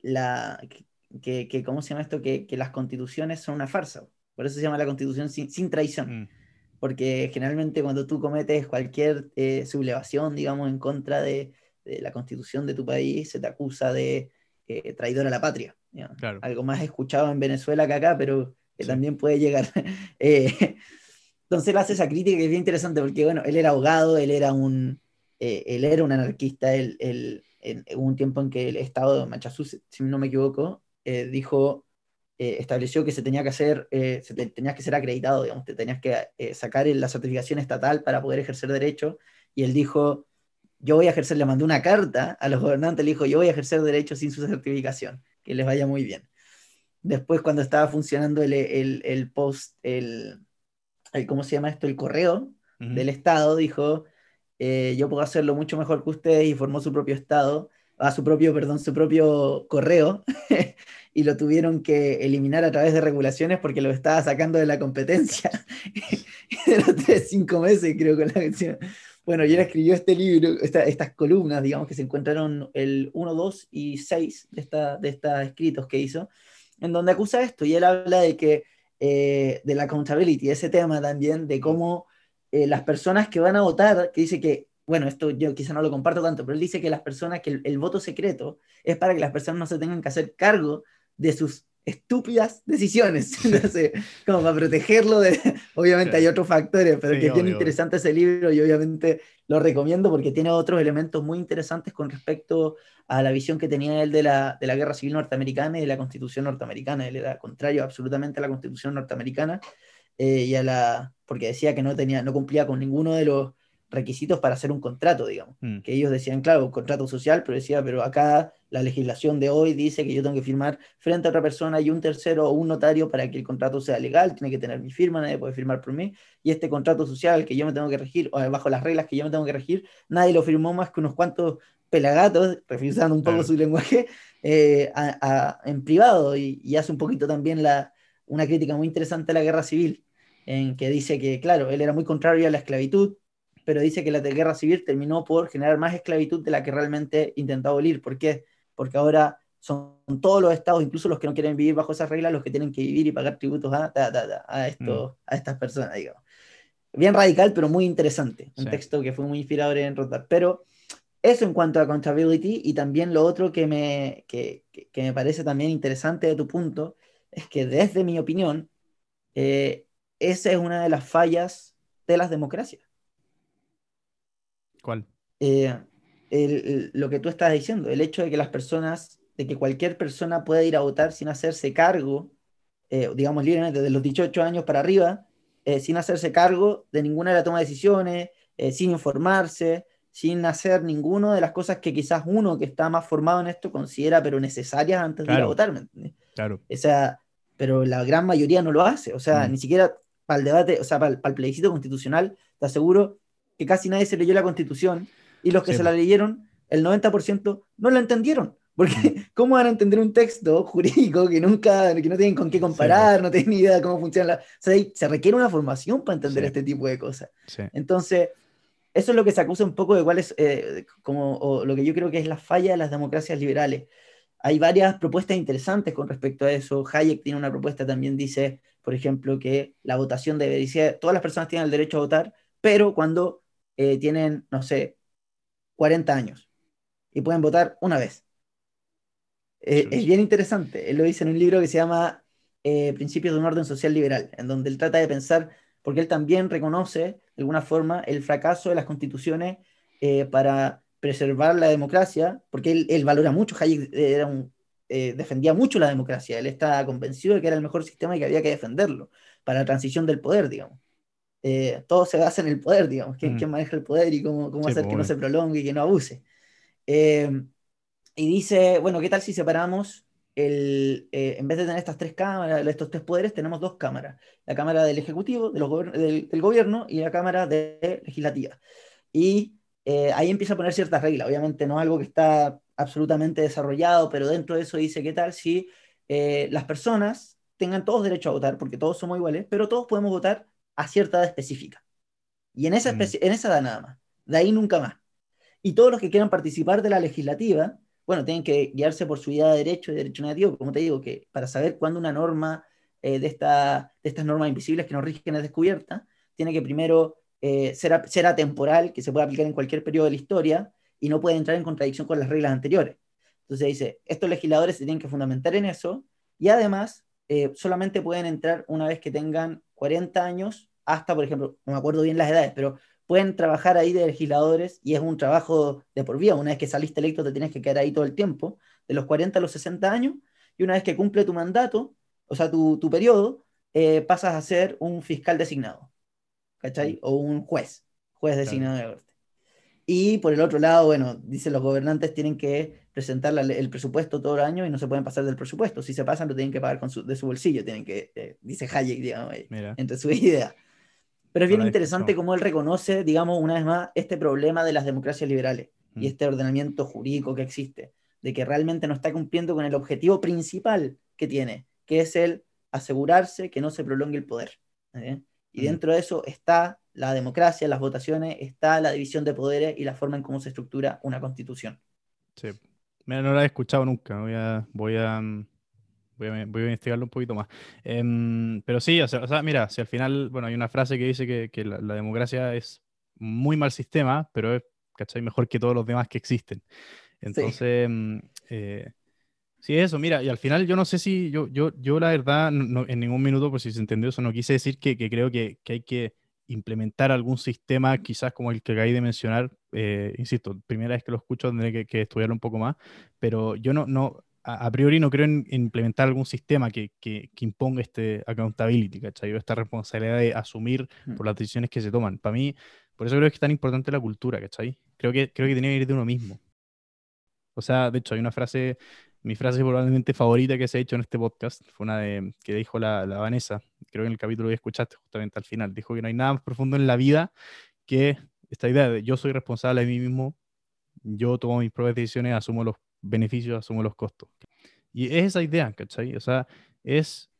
la, que, ¿cómo se llama esto? Que, las constituciones son una farsa. Por eso se llama la constitución sin, traición. Mm. Porque generalmente cuando tú cometes cualquier eh, sublevación, digamos, en contra de, la constitución de tu país, se te acusa de eh, traidor a la patria. Algo más escuchado en Venezuela que acá, pero que también puede llegar. [LAUGHS] entonces él hace esa crítica que es bien interesante porque, bueno, él era abogado, él era un, eh, él era un anarquista, él, en, hubo un tiempo en que el estado de Massachusetts, si no me equivoco, eh, dijo, eh, estableció que se tenía que hacer, se tenías que ser acreditado, digamos, te tenías que sacar la certificación estatal para poder ejercer derecho, y él dijo, yo voy a ejercer, le mandó una carta a los gobernantes, le dijo, yo voy a ejercer derecho sin su certificación, que les vaya muy bien. Después, cuando estaba funcionando el, el, post, el, ¿cómo se llama esto? El correo del Estado, dijo, eh, yo puedo hacerlo mucho mejor que ustedes y formó su propio estado, a su propio, perdón, su propio correo [LAUGHS] y lo tuvieron que eliminar a través de regulaciones porque lo estaba sacando de la competencia. [LAUGHS] de los tres, cinco meses creo con la canción. Bueno, y él escribió este libro, estas columnas, digamos, que se encontraron el 1, 2 y 6 de, esta, de estos escritos que hizo, en donde acusa esto, y él habla de que, eh, de la accountability, ese tema también, de cómo eh, las personas que van a votar, que dice que, bueno, esto yo quizá no lo comparto tanto, pero él dice que las personas, que el voto secreto es para que las personas no se tengan que hacer cargo de sus estúpidas decisiones. [LAUGHS] Entonces, como para protegerlo de... [LAUGHS] Obviamente hay otros factores, pero que tiene interesante ese libro y obviamente lo recomiendo porque tiene otros elementos muy interesantes con respecto a la visión que tenía él de la, de la guerra civil norteamericana y de la constitución norteamericana. Él era contrario absolutamente a la constitución norteamericana eh, y a la... porque decía que no, tenía, no cumplía con ninguno de los requisitos para hacer un contrato, digamos. Mm. Que ellos decían, claro, un contrato social, pero decía, pero acá la legislación de hoy dice que yo tengo que firmar frente a otra persona y un tercero o un notario para que el contrato sea legal, tiene que tener mi firma, nadie puede firmar por mí, y este contrato social que yo me tengo que regir, o bajo las reglas que yo me tengo que regir, nadie lo firmó más que unos cuantos pelagatos, [LAUGHS] refusando un poco su lenguaje, eh, en privado, y, hace un poquito también la, una crítica muy interesante a la guerra civil, en que dice que, claro, él era muy contrario a la esclavitud, pero dice que la guerra civil terminó por generar más esclavitud de la que realmente intentaba abolir. ¿Por qué? Porque ahora son todos los estados, incluso los que no quieren vivir bajo esas reglas, los que tienen que vivir y pagar tributos a, a, esto, mm. a estas personas, digamos. Bien radical, pero muy interesante. Un texto que fue muy inspirador en Rothbard. Pero eso en cuanto a accountability y también lo otro que me, que, que, me parece también interesante de tu punto es que desde mi opinión, eh, esa es una de las fallas de las democracias. ¿Cuál? Eh, lo que tú estás diciendo, el hecho de que las personas, de que cualquier persona pueda ir a votar sin hacerse cargo, eh, digamos libremente, de los 18 años para arriba, eh, sin hacerse cargo de ninguna de las toma de decisiones, sin informarse, sin hacer ninguna de las cosas que quizás uno que está más formado en esto considera pero necesarias antes de ir a votar, ¿me Claro. O sea, pero la gran mayoría no lo hace, o sea, mm. ni siquiera para el debate, o sea, para el plebiscito constitucional, te aseguro que casi nadie se leyó la constitución y los que se la leyeron, el 90% no la entendieron. Porque, mm. [LAUGHS] ¿cómo van a entender un texto jurídico que nunca, que no tienen con qué comparar, no tienen ni idea de cómo funciona la... O sea, se requiere una formación para entender este tipo de cosas. Entonces, eso es lo que se acusa un poco de cuál es, eh, como, lo que yo creo que es la falla de las democracias liberales. Hay varias propuestas interesantes con respecto a eso. Hayek tiene una propuesta, también dice, por ejemplo, que la votación debe decir, todas las personas tienen el derecho a votar, pero cuando eh, tienen, no sé, 40 años y pueden votar una vez. Eh, es bien interesante. Él lo dice en un libro que se llama eh, Principios de un orden social liberal, en donde él trata de pensar, porque él también reconoce, de alguna forma, el fracaso de las constituciones para preservar la democracia, porque él, valora mucho, Hayek era un, defendía mucho la democracia, él estaba convencido de que era el mejor sistema y que había que defenderlo para la transición del poder, digamos. Eh, todo se basa en el poder, digamos, quién, mm. maneja el poder y cómo, cómo hacer que no se prolongue y que no abuse. Eh, y dice, bueno, ¿qué tal si separamos el, eh, en vez de tener estas tres cámaras, estos tres poderes, tenemos dos cámaras, la cámara del Ejecutivo, de los del, Gobierno y la cámara de Legislativa. Y ahí empieza a poner ciertas reglas, obviamente no algo que está absolutamente desarrollado, pero dentro de eso dice, ¿qué tal si las personas tengan todos derecho a votar, porque todos somos iguales, pero todos podemos votar a cierta edad específica. Y en esa, mm. en esa edad nada más. De ahí nunca más. Y todos los que quieran participar de la legislativa, bueno, tienen que guiarse por su idea de derecho y derecho negativo, como te digo, que para saber cuándo una norma eh, de, esta, de estas normas invisibles que nos rigen es descubierta, tiene que primero eh, ser, ser atemporal, que se puede aplicar en cualquier periodo de la historia y no puede entrar en contradicción con las reglas anteriores. Entonces dice, estos legisladores se tienen que fundamentar en eso y además eh, solamente pueden entrar una vez que tengan 40 años hasta, por ejemplo, no me acuerdo bien las edades, pero pueden trabajar ahí de legisladores y es un trabajo de por vida. Una vez que saliste electo te tienes que quedar ahí todo el tiempo, de los 40 a los 60 años, y una vez que cumple tu mandato, o sea, tu, tu periodo, eh, pasas a ser un fiscal designado, ¿cachai? O un juez, juez designado de corte. Y por el otro lado, bueno, dicen los gobernantes tienen que presentar el presupuesto todo el año y no se pueden pasar del presupuesto. Si se pasan, lo tienen que pagar con de su bolsillo, tienen que, eh, dice Hayek, digamos, entre su [LAUGHS] idea. Pero es bien interesante cómo él reconoce, digamos, una vez más, este problema de las democracias liberales y mm. este ordenamiento jurídico que existe, de que realmente no está cumpliendo con el objetivo principal que tiene, que es el asegurarse que no se prolongue el poder. ¿eh? Y mm. dentro de eso está la democracia, las votaciones, está la división de poderes y la forma en cómo se estructura una constitución. Sí. Mira, no la he escuchado nunca. Voy a, voy a, voy a, investigarlo un poquito más. Em, pero sí, o sea, mira, si al final, bueno, hay una frase que dice que, la, democracia es muy mal sistema, pero es, ¿cachai? Mejor que todos los demás que existen. Entonces, em, eh, Sí, eso, mira, y al final yo no sé si, yo, yo, yo la verdad, en ningún minuto, por si se entendió eso, no quise decir que, creo que, hay que implementar algún sistema, quizás como el que acabé de mencionar, eh, insisto, primera vez que lo escucho tendré que, estudiarlo un poco más, pero yo no, no a, priori no creo en, implementar algún sistema que, imponga este accountability, ¿cachai? Esta responsabilidad de asumir mm. por las decisiones que se toman. Para mí, por eso creo que es tan importante la cultura, ¿cachai? Creo que, creo que tiene que ir de uno mismo. O sea, de hecho, hay una frase mi frase probablemente favorita que se ha hecho en este podcast fue una de, que dijo la, Vanessa, creo que en el capítulo que escuchaste justamente al final, dijo que no hay nada más profundo en la vida que esta idea de yo soy responsable de mí mismo, yo tomo mis propias decisiones, asumo los beneficios, asumo los costos. Y es esa idea, ¿cachai? O sea, es,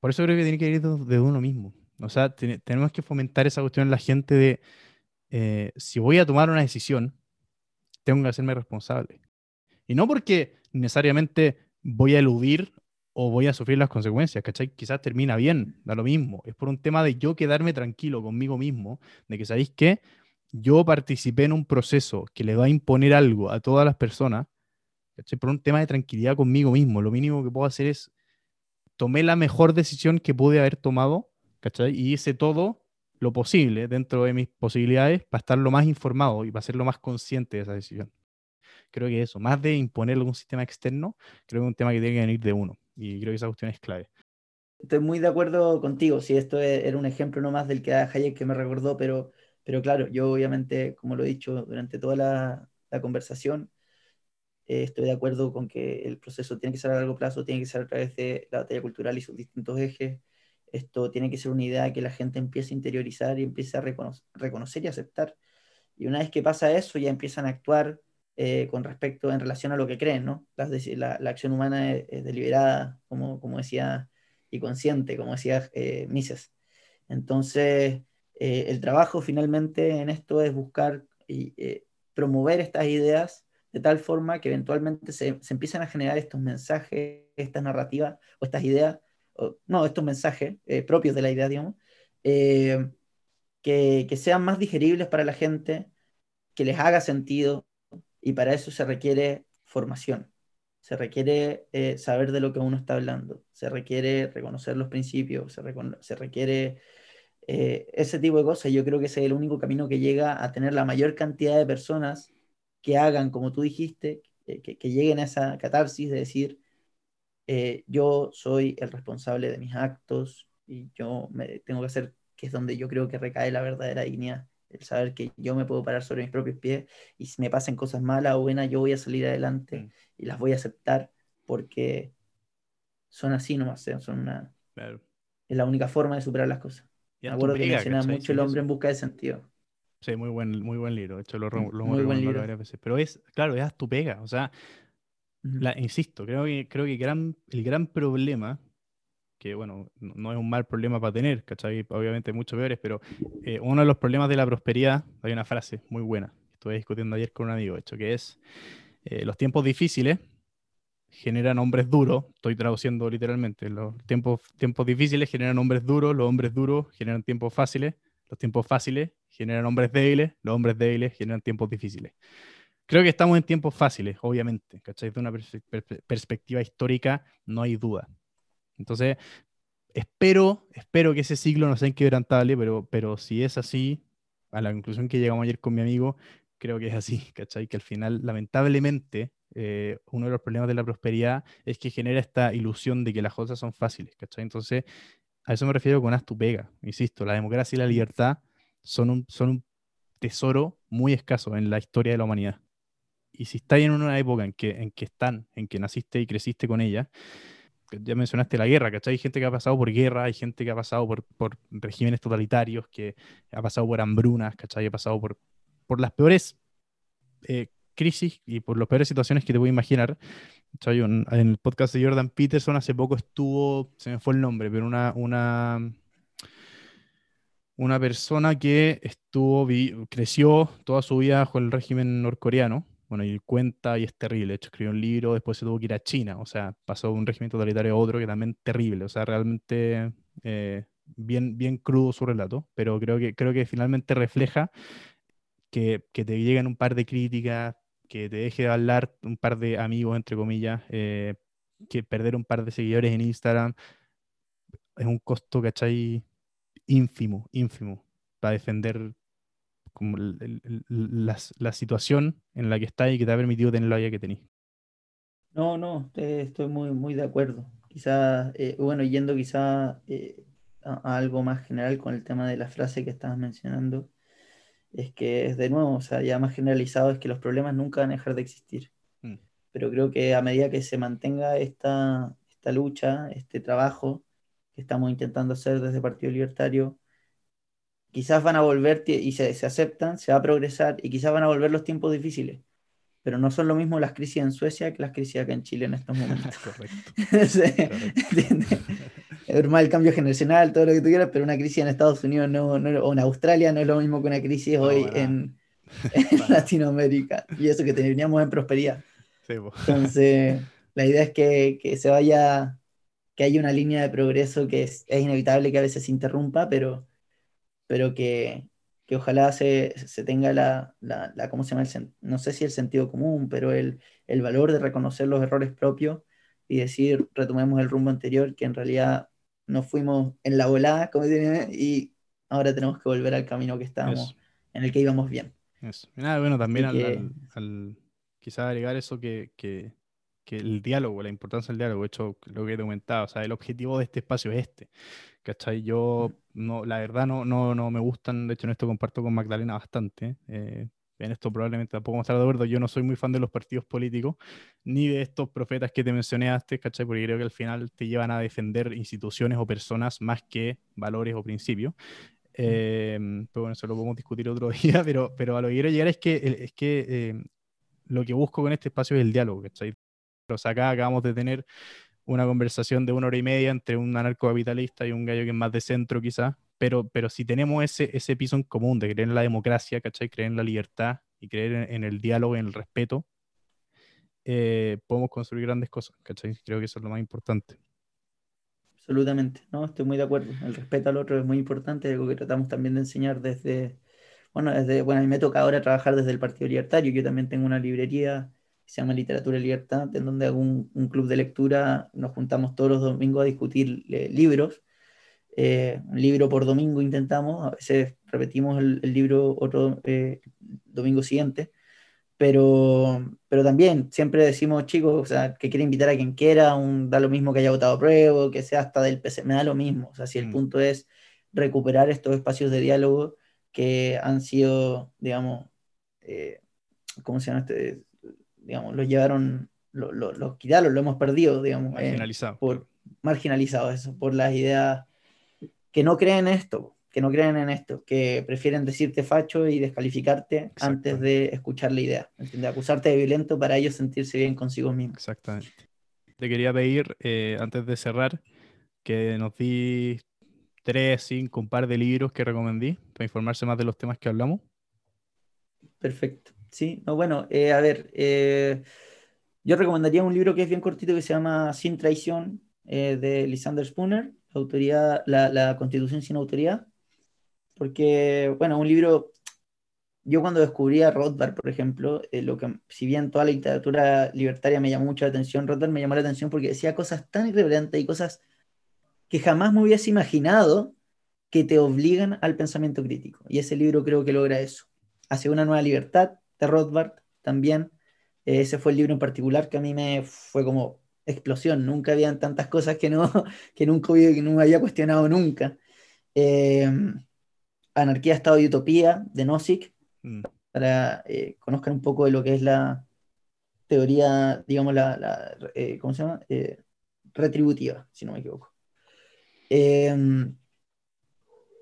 por eso creo que tiene que ir de, uno mismo. O sea, tenemos que fomentar esa cuestión en la gente de, eh, si voy a tomar una decisión, tengo que hacerme responsable. Y no porque necesariamente voy a eludir o voy a sufrir las consecuencias, ¿cachai? Quizás termina bien, da lo mismo. Es por un tema de yo quedarme tranquilo conmigo mismo, de que sabéis que yo participé en un proceso que le va a imponer algo a todas las personas, ¿cachai? Por un tema de tranquilidad conmigo mismo. Lo mínimo que puedo hacer es tomé la mejor decisión que pude haber tomado, ¿cachai? Y hice todo lo posible dentro de mis posibilidades para estar lo más informado y para ser lo más consciente de esa decisión creo que eso, más de imponer algún sistema externo, creo que es un tema que tiene que venir de uno. Y creo que esa cuestión es clave. Estoy muy de acuerdo contigo, si esto e, era un ejemplo no más del que da Hayek que me recordó, pero, pero claro, yo obviamente, como lo he dicho durante toda la, la conversación, eh, estoy de acuerdo con que el proceso tiene que ser a largo plazo, tiene que ser a través de la batalla cultural y sus distintos ejes. Esto tiene que ser una idea que la gente empiece a interiorizar y empiece a reconocer y aceptar. Y una vez que pasa eso, ya empiezan a actuar eh, con respecto en relación a lo que creen, ¿no? La, la, acción humana es, deliberada, como, como decía, y consciente, como decía eh, Mises. Entonces, eh, el trabajo finalmente en esto es buscar y eh, promover estas ideas de tal forma que eventualmente se, se empiezan a generar estos mensajes, estas narrativas o estas ideas, no, estos mensajes propios de la idea, digamos, que, que sean más digeribles para la gente, que les haga sentido, y para eso se requiere formación, se requiere eh, saber de lo que uno está hablando, se requiere reconocer los principios, se, requiere eh, ese tipo de cosas. Yo creo que es el único camino que llega a tener la mayor cantidad de personas que hagan, como tú dijiste, que, lleguen a esa catarsis de decir, eh, yo soy el responsable de mis actos y yo me tengo que hacer, que es donde yo creo que recae la verdadera dignidad el saber que yo me puedo parar sobre mis propios pies y si me pasan cosas malas o buenas, yo voy a salir adelante mm. y las voy a aceptar porque son así nomás, ¿eh? son una... Es la única forma de superar las cosas. Me acuerdo que mencionaba mucho el hombre en busca de sentido. Sí, muy buen, muy buen libro. De hecho, lo, lo, muy buen libro. varias veces. Pero es, claro, es tu pega. O sea, insisto, creo que, creo que gran, el gran problema que bueno, no es un mal problema para tener, ¿cachai? Obviamente mucho peores, pero eh, uno de los problemas de la prosperidad, hay una frase muy buena, estuve discutiendo ayer con un amigo, hecho, que es, eh, los tiempos difíciles generan hombres duros, estoy traduciendo literalmente, los tiempos, tiempos difíciles generan hombres duros, los hombres duros generan tiempos fáciles, los tiempos fáciles generan hombres débiles, los hombres débiles generan tiempos difíciles. Creo que estamos en tiempos fáciles, obviamente, ¿cachai? De una perspectiva histórica no hay duda. Entonces, espero, espero que ese ciclo no sea inquebrantable, pero, pero si es así, a la conclusión que llegamos ayer con mi amigo, creo que es así, [LAUGHS] ¿cachai? Que al final, lamentablemente, eh, uno de los problemas de la prosperidad es que genera esta ilusión de que las cosas son fáciles, ¿cachai? Entonces, a eso me refiero con haz tu pega. Insisto, la democracia y la libertad son un, son un tesoro muy escaso en la historia de la humanidad. Y si estás en una época en que, en que están, en que naciste y creciste con ella, ya mencionaste la guerra, ¿cachai? Hay gente que ha pasado por guerra, hay gente que ha pasado por, por regímenes totalitarios, que ha pasado por hambrunas, ¿cachai? Ha pasado por, por las peores eh, crisis y por las peores situaciones que te voy a imaginar. En el podcast de Jordan Peterson hace poco estuvo, se me fue el nombre, pero una, una, una persona que estuvo, creció toda su vida bajo el régimen norcoreano bueno, y cuenta y es terrible. De hecho, escribió un libro, después se tuvo que ir a China. O sea, pasó de un régimen totalitario a otro que también terrible. O sea, realmente eh, bien, bien crudo su relato. Pero creo que, creo que finalmente refleja que, te lleguen un par de críticas, que te deje de hablar un par de amigos, entre comillas, eh, que perder un par de seguidores en Instagram es un costo, ¿cachai? Ínfimo, ínfimo, para defender como la, situación en la que está y que te ha permitido tener la vida que tenés. No, no, estoy muy, muy de acuerdo. Quizás, eh, bueno, yendo quizá eh, a, algo más general con el tema de la frase que estabas mencionando, es que es de nuevo, o sea, ya más generalizado es que los problemas nunca van a dejar de existir. Mm. Pero creo que a medida que se mantenga esta, esta lucha, este trabajo que estamos intentando hacer desde Partido Libertario, quizás van a volver y se, aceptan, se va a progresar y quizás van a volver los tiempos difíciles. Pero no son lo mismo las crisis en Suecia que las crisis acá en Chile en estos momentos. [LAUGHS] Correcto. [LAUGHS] es normal el cambio generacional, todo lo que tú quieras, pero una crisis en Estados Unidos no, o en Australia no es lo mismo que una crisis hoy en, [LAUGHS] Latinoamérica. Y eso que teníamos en prosperidad. Entonces, la idea es que, que, se vaya, que haya una línea de progreso que es, es inevitable que a veces se interrumpa, pero pero que, ojalá se, tenga la, la, ¿cómo se llama? no sé si el sentido común, pero el, valor de reconocer los errores propios y decir, retomemos el rumbo anterior, que en realidad nos fuimos en la volada, como dicen, y ahora tenemos que volver al camino que estábamos, en el que íbamos bien. nada, bueno, también al, quizás agregar eso que, que, el diálogo, la importancia del diálogo, hecho lo que he comentado, o sea, el objetivo de este espacio es este, ¿cachai? Yo, no, la verdad, no, no, no me gustan, de hecho en esto comparto con Magdalena bastante, eh, en esto probablemente tampoco vamos a estar de acuerdo, yo no soy muy fan de los partidos políticos, ni de estos profetas que te mencioné antes, ¿cachai? Porque creo que al final te llevan a defender instituciones o personas más que valores o principios. Eh, pero bueno, eso lo podemos discutir otro [LAUGHS] día, pero, pero a lo que quiero llegar es que, es que eh, lo que busco con este espacio es el diálogo, ¿cachai? O sea, acá acabamos de tener una conversación de una hora y media entre un anarcocapitalista y un gallo que es más de centro quizás, pero, pero si tenemos ese, ese piso en común de creer en la democracia, ¿cachai? Creer en la libertad y creer en, el diálogo, en el respeto, eh, podemos construir grandes cosas, ¿cachai? Creo que eso es lo más importante. Absolutamente, no, estoy muy de acuerdo. El respeto al otro es muy importante, algo que tratamos también de enseñar desde, bueno, desde, bueno, a mí me toca ahora trabajar desde el Partido Libertario, yo también tengo una librería se llama Literatura y Libertad, en donde hago un, club de lectura, nos juntamos todos los domingos a discutir eh, libros, eh, un libro por domingo intentamos, a veces repetimos el, libro otro eh, domingo siguiente, pero, pero también siempre decimos, chicos, o sea, que quiere invitar a quien quiera, un, da lo mismo que haya votado prueba, que sea hasta del PC, me da lo mismo, o sea, si el mm. punto es recuperar estos espacios de diálogo que han sido, digamos, ¿cómo se llama este? Digamos, los llevaron, los lo, lo quitaron, lo hemos perdido, digamos. Eh, marginalizado. por, marginalizado eso, por las ideas que no creen en esto, que no creen en esto, que prefieren decirte facho y descalificarte antes de escuchar la idea, de acusarte de violento para ellos sentirse bien consigo mismos. Exactamente. Te quería pedir, eh, antes de cerrar, que nos di tres, cinco, un par de libros que recomendí para informarse más de los temas que hablamos. Perfecto. Sí, no, bueno, eh, a ver, eh, yo recomendaría un libro que es bien cortito que se llama Sin Traición eh, de Lysander Spooner, la, autoría, la, Constitución sin autoridad, porque, bueno, un libro, yo cuando descubrí a Rothbard, por ejemplo, lo que, si bien toda la literatura libertaria me llamó mucho la atención, Rothbard me llamó la atención porque decía cosas tan irreverentes y cosas que jamás me hubiese imaginado que te obligan al pensamiento crítico. Y ese libro creo que logra eso. Hace una nueva libertad, de Rothbard también. ese fue el libro en particular que a mí me fue como explosión. Nunca habían tantas cosas que, no, [LAUGHS] que nunca que no había cuestionado nunca. Eh, Anarquía, Estado y Utopía de Nozick, mm. para eh, conozcan un poco de lo que es la teoría, digamos, la, eh, ¿cómo se llama? retributiva, si no me equivoco.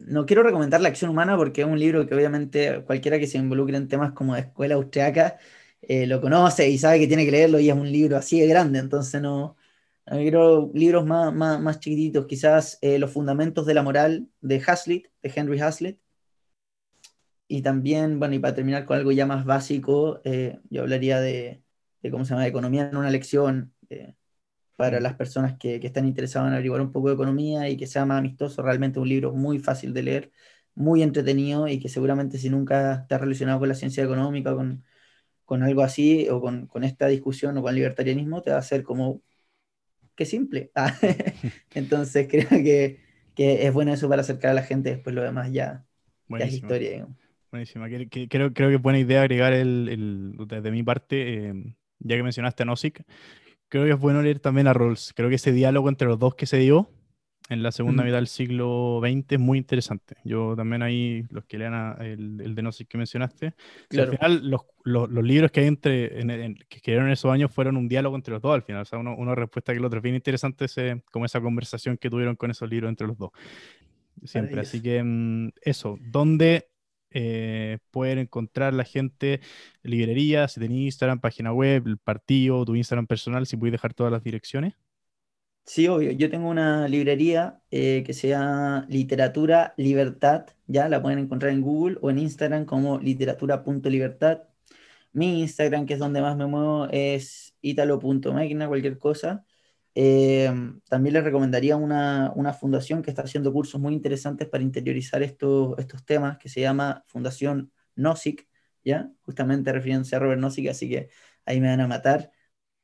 No quiero recomendar La acción humana porque es un libro que obviamente cualquiera que se involucre en temas como de escuela austriaca eh, lo conoce y sabe que tiene que leerlo y es un libro así de grande, entonces no... Quiero libros más, más, chiquititos, quizás eh, Los Fundamentos de la Moral de Hazlitt, de Henry Hazlitt. Y también, bueno, y para terminar con algo ya más básico, eh, yo hablaría de, de, ¿cómo se llama?, de economía en una lección para las personas que, que, están interesadas en averiguar un poco de economía y que sea más amistoso, realmente un libro muy fácil de leer, muy entretenido y que seguramente si nunca está relacionado con la ciencia económica, con, con algo así, o con, con, esta discusión o con el libertarianismo, te va a hacer como, qué simple. [LAUGHS] Ah, [LAUGHS] entonces creo que, que, es bueno eso para acercar a la gente, después lo demás ya, ya es historia. Buenísima. Creo, creo que es buena idea agregar el, el desde mi parte, eh, ya que mencionaste a Nozick, creo que es bueno leer también a Rawls. Creo que ese diálogo entre los dos que se dio en la segunda mitad del siglo XX es muy interesante. Yo también ahí, los que lean el, el de Gnosis que mencionaste, al final los, los, los, libros que hay entre, en, que escribieron en esos años fueron un diálogo entre los dos al final, o sea, uno, una respuesta que el otro. Es bien interesante ese, como esa conversación que tuvieron con esos libros entre los dos. Siempre, así que mm, eso, ¿dónde eh, pueden encontrar la gente librería, si tenés Instagram, página web, el partido, tu Instagram personal, si puedes dejar todas las direcciones. Sí, obvio. Yo tengo una librería eh, que se Literatura Libertad. Ya la pueden encontrar en Google o en Instagram como literatura.libertad. Mi Instagram, que es donde más me muevo, es italo.magna, cualquier cosa. Eh, también les recomendaría una, una, fundación que está haciendo cursos muy interesantes para interiorizar estos, estos temas, que se llama Fundación Nozick, ¿ya? Justamente refiriéndose a Robert Nozick, así que ahí me van a matar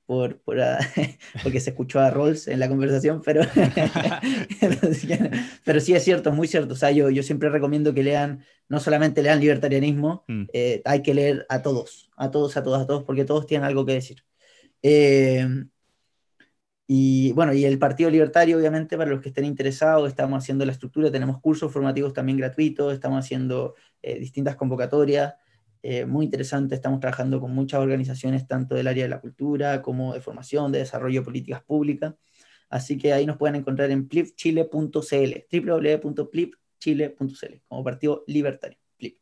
por, por ah, [LAUGHS] porque se escuchó a Rolls en la conversación, pero, [LAUGHS] pero sí es cierto, es muy cierto. O sea, yo, yo siempre recomiendo que lean, no solamente lean libertarianismo, mm. eh, hay que leer a todos, a todos, a todos, a todos, porque todos tienen algo que decir. Eh, y bueno, y el Partido Libertario, obviamente, para los que estén interesados, estamos haciendo la estructura, tenemos cursos formativos también gratuitos, estamos haciendo eh, distintas convocatorias, eh, muy interesantes, estamos trabajando con muchas organizaciones, tanto del área de la cultura como de formación, de desarrollo de políticas públicas. Así que ahí nos pueden encontrar en plipchile.cl, www.plipchile.cl, como Partido Libertario. Plip.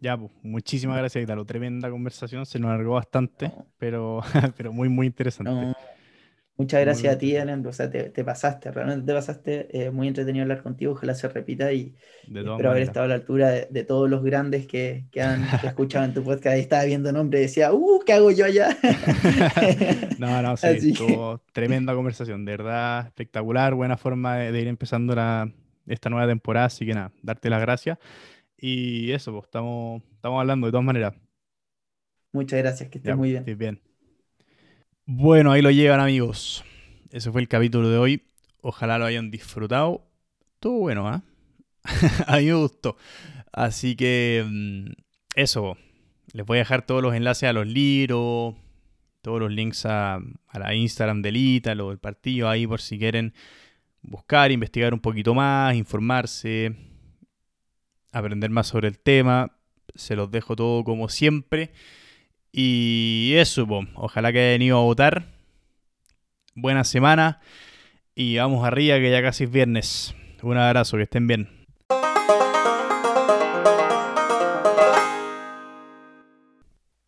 Ya, pues, muchísimas gracias, Italo. Tremenda conversación, se nos alargó bastante, pero, [LAUGHS] pero muy, muy interesante. Muchas gracias a ti, Alan. O sea, te, pasaste, realmente te pasaste. Eh, muy entretenido hablar contigo. Ojalá se repita y, espero haber estado a la altura de, todos los grandes que, que han [LAUGHS] escuchado en tu podcast. Estaba viendo nombre y decía, ¡uh! ¿Qué hago yo allá? [LAUGHS] no, no, sí, tremenda conversación. De verdad, espectacular. Buena forma de, ir empezando la, esta nueva temporada. Así que nada, darte las gracias. Y eso, pues estamos, estamos hablando de todas maneras. Muchas gracias, que estés muy bien. Estés bien. Bueno, ahí lo llevan amigos. Ese fue el capítulo de hoy. Ojalá lo hayan disfrutado. Todo bueno, ¿ah? [LAUGHS] a mí me. Así que mm, eso. Les voy a dejar todos los enlaces a los libros, todos los links a, la Instagram del Ítalo, del partido, ahí por si quieren buscar, investigar un poquito más, informarse, aprender más sobre el tema. Se los dejo todo como siempre. Y eso, ojalá que hayan ido a votar. Buena semana. Y vamos arriba que ya casi es viernes. Un abrazo, que estén bien.